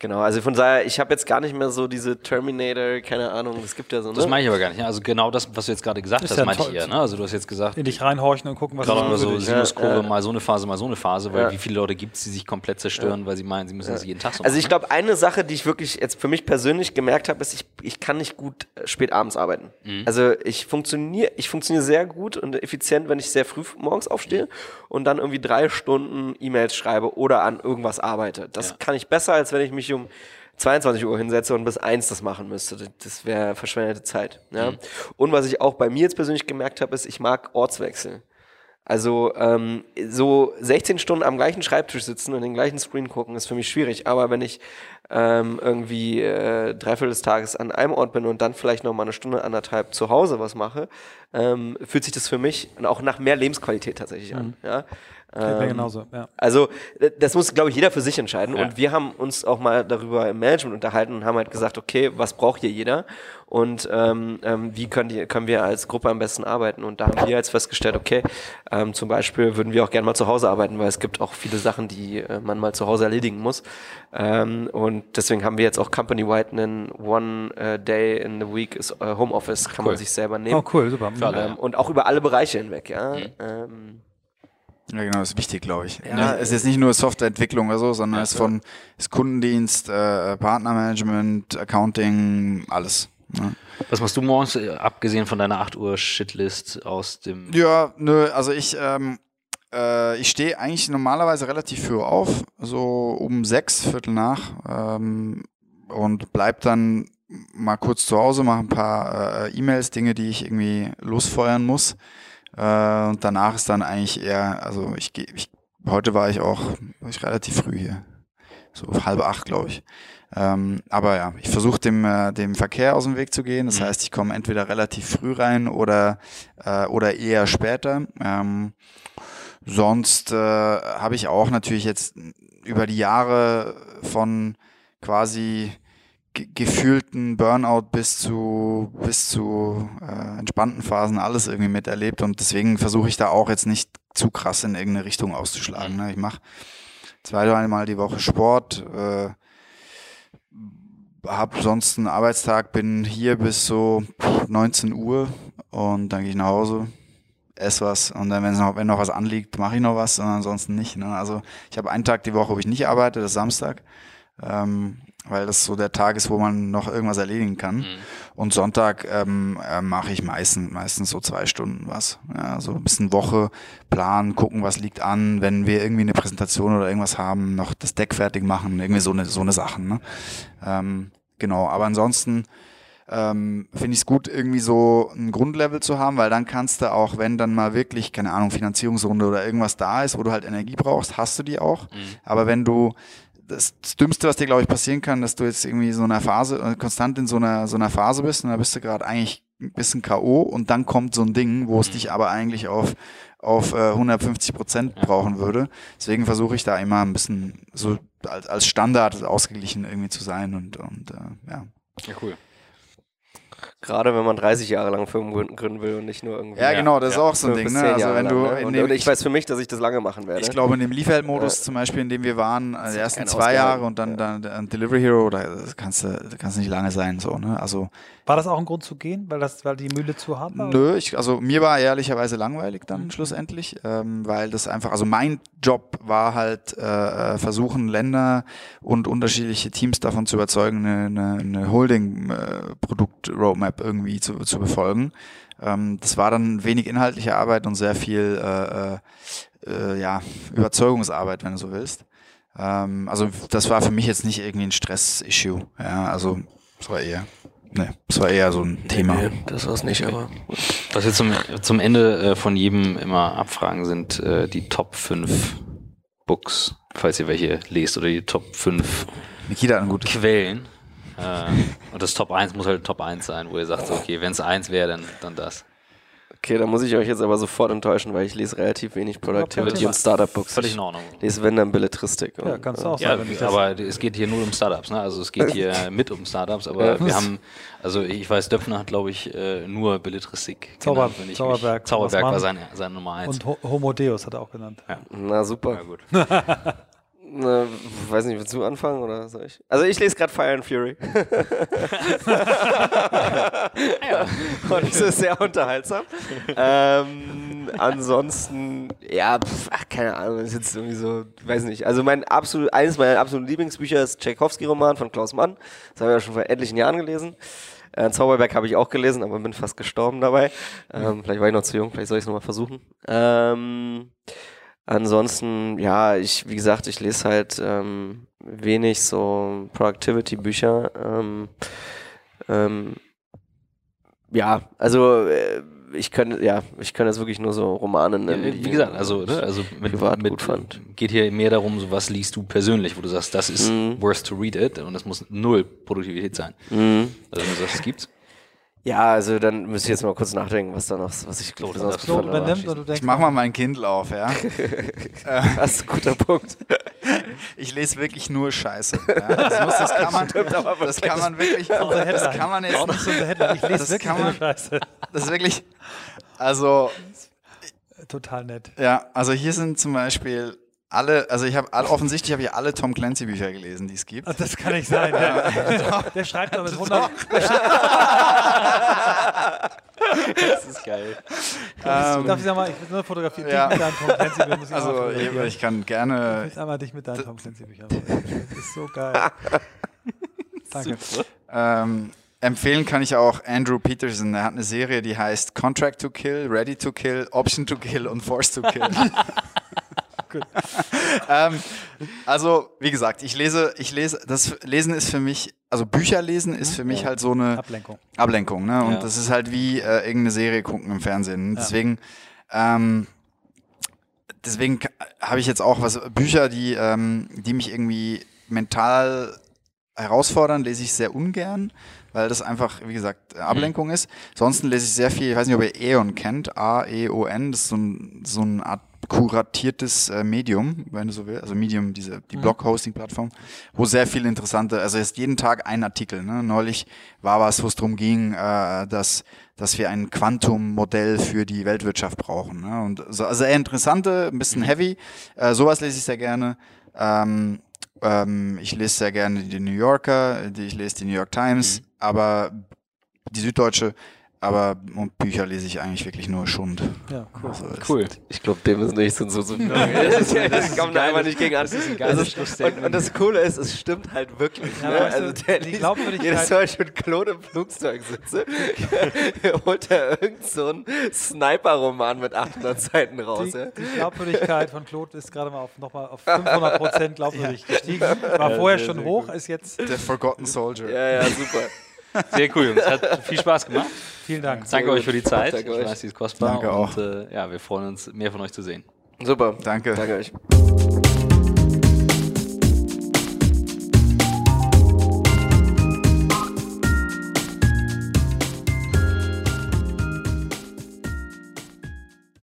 Genau, also von daher, ich habe jetzt gar nicht mehr so diese Terminator, keine Ahnung, es gibt ja so. Ne? Das meine ich aber gar nicht. Also genau das, was du jetzt gerade gesagt ist hast, ja meinte ich eher. Ne? Also du hast jetzt gesagt. In dich reinhorchen und gucken, was gerade mal so Sinuskurve, ja, ja. mal so eine Phase, mal so eine Phase, weil wie viele Leute gibt es, die sich komplett zerstören, weil sie meinen, sie müssen das jeden Tag so machen. Also ich glaube, eine Sache, die ich wirklich jetzt für mich persönlich gemerkt habe, ist, ich, ich kann nicht gut äh, spät abends arbeiten. Mhm. Also ich funktioniere, ich funktioniere sehr gut und effizient, wenn ich sehr früh morgens aufstehe mhm. Und dann irgendwie drei Stunden E-Mails schreibe oder an irgendwas arbeite. Das ja. kann ich besser, als wenn ich mich um 22 Uhr hinsetze und bis eins das machen müsste. Das wäre verschwendete Zeit. Ja? Mhm. Und was ich auch bei mir jetzt persönlich gemerkt habe, ist, ich mag Ortswechsel. Also ähm, so 16 Stunden am gleichen Schreibtisch sitzen und den gleichen Screen gucken, ist für mich schwierig. Aber wenn ich ähm, irgendwie äh, dreiviertel des Tages an einem Ort bin und dann vielleicht noch mal eine Stunde, anderthalb zu Hause was mache, ähm, fühlt sich das für mich auch nach mehr Lebensqualität tatsächlich an. Mhm. Ja? Ähm, genauso, ja. Also das muss, glaube ich, jeder für sich entscheiden. Ja. Und wir haben uns auch mal darüber im Management unterhalten und haben halt gesagt, okay, was braucht hier jeder? Und ähm, ähm, wie können, die, können wir als Gruppe am besten arbeiten? Und da haben wir jetzt festgestellt, okay, ähm, zum Beispiel würden wir auch gerne mal zu Hause arbeiten, weil es gibt auch viele Sachen, die äh, man mal zu Hause erledigen muss. Ähm, und deswegen haben wir jetzt auch Company-wide einen One uh, Day in the Week ist uh, Homeoffice, kann cool. man sich selber nehmen. Oh, cool, super. Alle, ähm, und auch über alle Bereiche hinweg, ja. Mhm. Ähm, ja, genau, das ist wichtig, glaube ich. Ja, es ist jetzt nicht nur Softwareentwicklung oder so, sondern ja, es ist von ist Kundendienst, äh, Partnermanagement, Accounting, alles. Ja. Was machst du morgens, äh, abgesehen von deiner 8 Uhr Shitlist aus dem. Ja, nö, also ich, ähm, äh, ich stehe eigentlich normalerweise relativ früh auf, so um sechs, Viertel nach, ähm, und bleib dann mal kurz zu Hause, mache ein paar äh, E-Mails, Dinge, die ich irgendwie losfeuern muss. Äh, und danach ist dann eigentlich eher, also ich gehe, ich, heute war ich auch war ich relativ früh hier. So halb acht, glaube ich. Ähm, aber ja, ich versuche dem, äh, dem Verkehr aus dem Weg zu gehen. Das mhm. heißt, ich komme entweder relativ früh rein oder, äh, oder eher später. Ähm, sonst äh, habe ich auch natürlich jetzt über die Jahre von quasi gefühlten Burnout bis zu bis zu äh, entspannten Phasen alles irgendwie miterlebt und deswegen versuche ich da auch jetzt nicht zu krass in irgendeine Richtung auszuschlagen. Ne? Ich mache zwei, dreimal die Woche Sport, äh, habe sonst einen Arbeitstag, bin hier bis so 19 Uhr und dann gehe ich nach Hause, esse was und dann, wenn noch, wenn noch was anliegt, mache ich noch was und ansonsten nicht. Ne? Also ich habe einen Tag die Woche, wo ich nicht arbeite, das ist Samstag. Ähm, weil das so der Tag ist, wo man noch irgendwas erledigen kann. Mhm. Und Sonntag ähm, äh, mache ich meistens, meistens so zwei Stunden was. Ja, so ein bisschen Woche planen, gucken, was liegt an, wenn wir irgendwie eine Präsentation oder irgendwas haben, noch das Deck fertig machen, irgendwie so eine, so eine Sachen. Ne? Ähm, genau, aber ansonsten ähm, finde ich es gut, irgendwie so ein Grundlevel zu haben, weil dann kannst du auch, wenn dann mal wirklich, keine Ahnung, Finanzierungsrunde oder irgendwas da ist, wo du halt Energie brauchst, hast du die auch. Mhm. Aber wenn du das, Dümmste, was dir, glaube ich, passieren kann, dass du jetzt irgendwie so einer Phase, äh, konstant in so einer, so einer Phase bist und da bist du gerade eigentlich ein bisschen K.O. und dann kommt so ein Ding, wo es mhm. dich aber eigentlich auf, auf äh, 150 Prozent brauchen würde. Deswegen versuche ich da immer ein bisschen so als, als Standard ausgeglichen irgendwie zu sein und, und äh, ja. Ja, cool. Gerade wenn man 30 Jahre lang Firmen gründen will und nicht nur irgendwie. Ja, genau, das ist auch so ein Ding. Ne? Also wenn du lang, ne? und, und, ich weiß für mich, dass ich das lange machen werde. Ich glaube, in dem Lieferheld-Modus äh, zum Beispiel, in dem wir waren, äh, die ersten zwei Jahre und dann, dann, dann Delivery Hero, da kannst du kannst nicht lange sein. So, ne? also, war das auch ein Grund zu gehen, weil, das, weil die Mühle zu hart war? Nö, ich, also mir war ehrlicherweise langweilig dann mhm. schlussendlich, ähm, weil das einfach, also mein Job war halt äh, äh versuchen, Länder und unterschiedliche Teams davon zu überzeugen, eine, eine, eine Holding-Produkt-Roadmap äh, irgendwie zu, zu befolgen. Ähm, das war dann wenig inhaltliche Arbeit und sehr viel äh, äh, äh, ja, Überzeugungsarbeit, wenn du so willst. Ähm, also das war für mich jetzt nicht irgendwie ein Stress-Issue. Ja, also das war eher. Nee, das war eher so ein Thema. Nee, das war es nicht, aber. Was wir zum, zum Ende äh, von jedem immer abfragen, sind äh, die Top 5 Books, falls ihr welche lest, oder die Top 5 Nikita Quellen. Äh, und das Top 1 muss halt Top 1 sein, wo ihr sagt, okay, wenn es 1 wäre, dann, dann das. Okay, da muss ich euch jetzt aber sofort enttäuschen, weil ich lese relativ wenig Productivity und Startup-Books. Völlig in Ordnung. Ich lese wenn dann Belletristik. Ja, kannst du auch ja, sagen. Ja, aber es geht hier nur um Startups, ne? Also es geht hier mit um Startups, aber ja. wir haben, also ich weiß, Döpfner hat, glaube ich, äh, nur Belletristik Zauber, genannt, ich Zauberberg. Mich, Zauberberg war seine, seine Nummer 1. Und Homo Deus hat er auch genannt. Ja. Na super. Ja, gut. Ne, weiß nicht, willst du anfangen oder soll ich? Also ich lese gerade Fire and Fury. ja. Und es ist sehr unterhaltsam. ähm, ansonsten, ja, pf, ach, keine Ahnung, ist jetzt irgendwie so, weiß nicht. Also mein absolut, eines meiner absoluten Lieblingsbücher ist Tchaikovsky-Roman von Klaus Mann. Das habe ich ja schon vor etlichen Jahren gelesen. Äh, Zauberberg habe ich auch gelesen, aber bin fast gestorben dabei. Ähm, vielleicht war ich noch zu jung, vielleicht soll ich es nochmal versuchen. Ähm, Ansonsten, ja, ich, wie gesagt, ich lese halt ähm, wenig so Productivity-Bücher. Ähm, ähm, ja, also äh, ich könnte, ja, ich könnte jetzt wirklich nur so Romane nennen. Ja, wie gesagt, also, ne, also mit, privat mit, gut fand. geht hier mehr darum, so was liest du persönlich, wo du sagst, das ist mhm. worth to read it und das muss null Produktivität sein. Mhm. Also wenn du sagst, es gibt's. Ja, also dann müsste ich jetzt mal kurz nachdenken, was da noch, was ich Claude besonders Claude übernimmt und du denkst, ich mach mal mein Kindle auf, ja. das ist ein guter Punkt. Ich lese wirklich nur Scheiße. Ja. Das, muss, das, kann man, das kann man wirklich, das kann man jetzt nicht. Ich lese wirklich nur Scheiße. Das ist wirklich, also total nett. Ja, also hier sind zum Beispiel alle, also ich habe offensichtlich habe ich alle Tom Clancy Bücher gelesen, die es gibt. Ach, das kann nicht sein. Ja. Der schreibt doch mit 100. das ist geil. Ähm, Darf ich sagen mal, ich will nur fotografieren. Ja. Mit deinen Tom Clancy Büchern muss ich also ich, ich, kann gerne. Ich will einmal dich mit deinen Tom Clancy Büchern. Das ist so geil. Danke. Ähm, Empfehlen kann ich auch Andrew Peterson. Er hat eine Serie, die heißt Contract to Kill, Ready to Kill, Option to Kill und Force to Kill. ähm, also, wie gesagt, ich lese, ich lese, das Lesen ist für mich, also Bücher lesen ist für mich halt so eine Ablenkung. Ablenkung, ne? Und ja. das ist halt wie äh, irgendeine Serie gucken im Fernsehen. Ja. Deswegen, ähm, deswegen habe ich jetzt auch was Bücher, die, ähm, die mich irgendwie mental herausfordern, lese ich sehr ungern, weil das einfach, wie gesagt, mhm. Ablenkung mhm. ist. Ansonsten lese ich sehr viel, ich weiß nicht, ob ihr Eon kennt, A-E-O-N, das ist so, ein, so eine Art kuratiertes äh, Medium, wenn du so willst, also Medium, diese die mhm. Blog-Hosting-Plattform, wo sehr viel interessante, also ist jeden Tag ein Artikel. Ne? Neulich war was, wo es darum ging, äh, dass dass wir ein Quantum-Modell für die Weltwirtschaft brauchen. Ne? Und so, also eher interessante, ein bisschen mhm. heavy. Äh, sowas lese ich sehr gerne. Ähm, ähm, ich lese sehr gerne die New Yorker, die, ich lese die New York Times, mhm. aber die Süddeutsche aber und Bücher lese ich eigentlich wirklich nur Schund. Ja, cool. Also cool. Ich glaube, dem ist nicht so so. so das, ist, das kommt einfach nicht gegen an. Das ist ein geiles und, und, das Coole ist, es stimmt halt wirklich. Ja, ne? Also der die Glaubwürdigkeit. Jedes Mal, ich mit Claude im Flugzeug sitze, holt er irgend so einen Sniper-Roman mit 800 Seiten raus. Die, ja? die Glaubwürdigkeit von Claude ist gerade mal auf, nochmal auf 500 Prozent glaubwürdig ja. gestiegen. War ja, vorher schon hoch, ist jetzt... Der Forgotten Soldier. Ja, ja, super. Sehr cool, Jungs. Hat viel Spaß gemacht. Vielen Dank. Danke euch für die Zeit. Danke ich euch. weiß, die ist kostbar. Danke auch. Und, äh, ja, wir freuen uns, mehr von euch zu sehen. Super. Danke. Danke euch.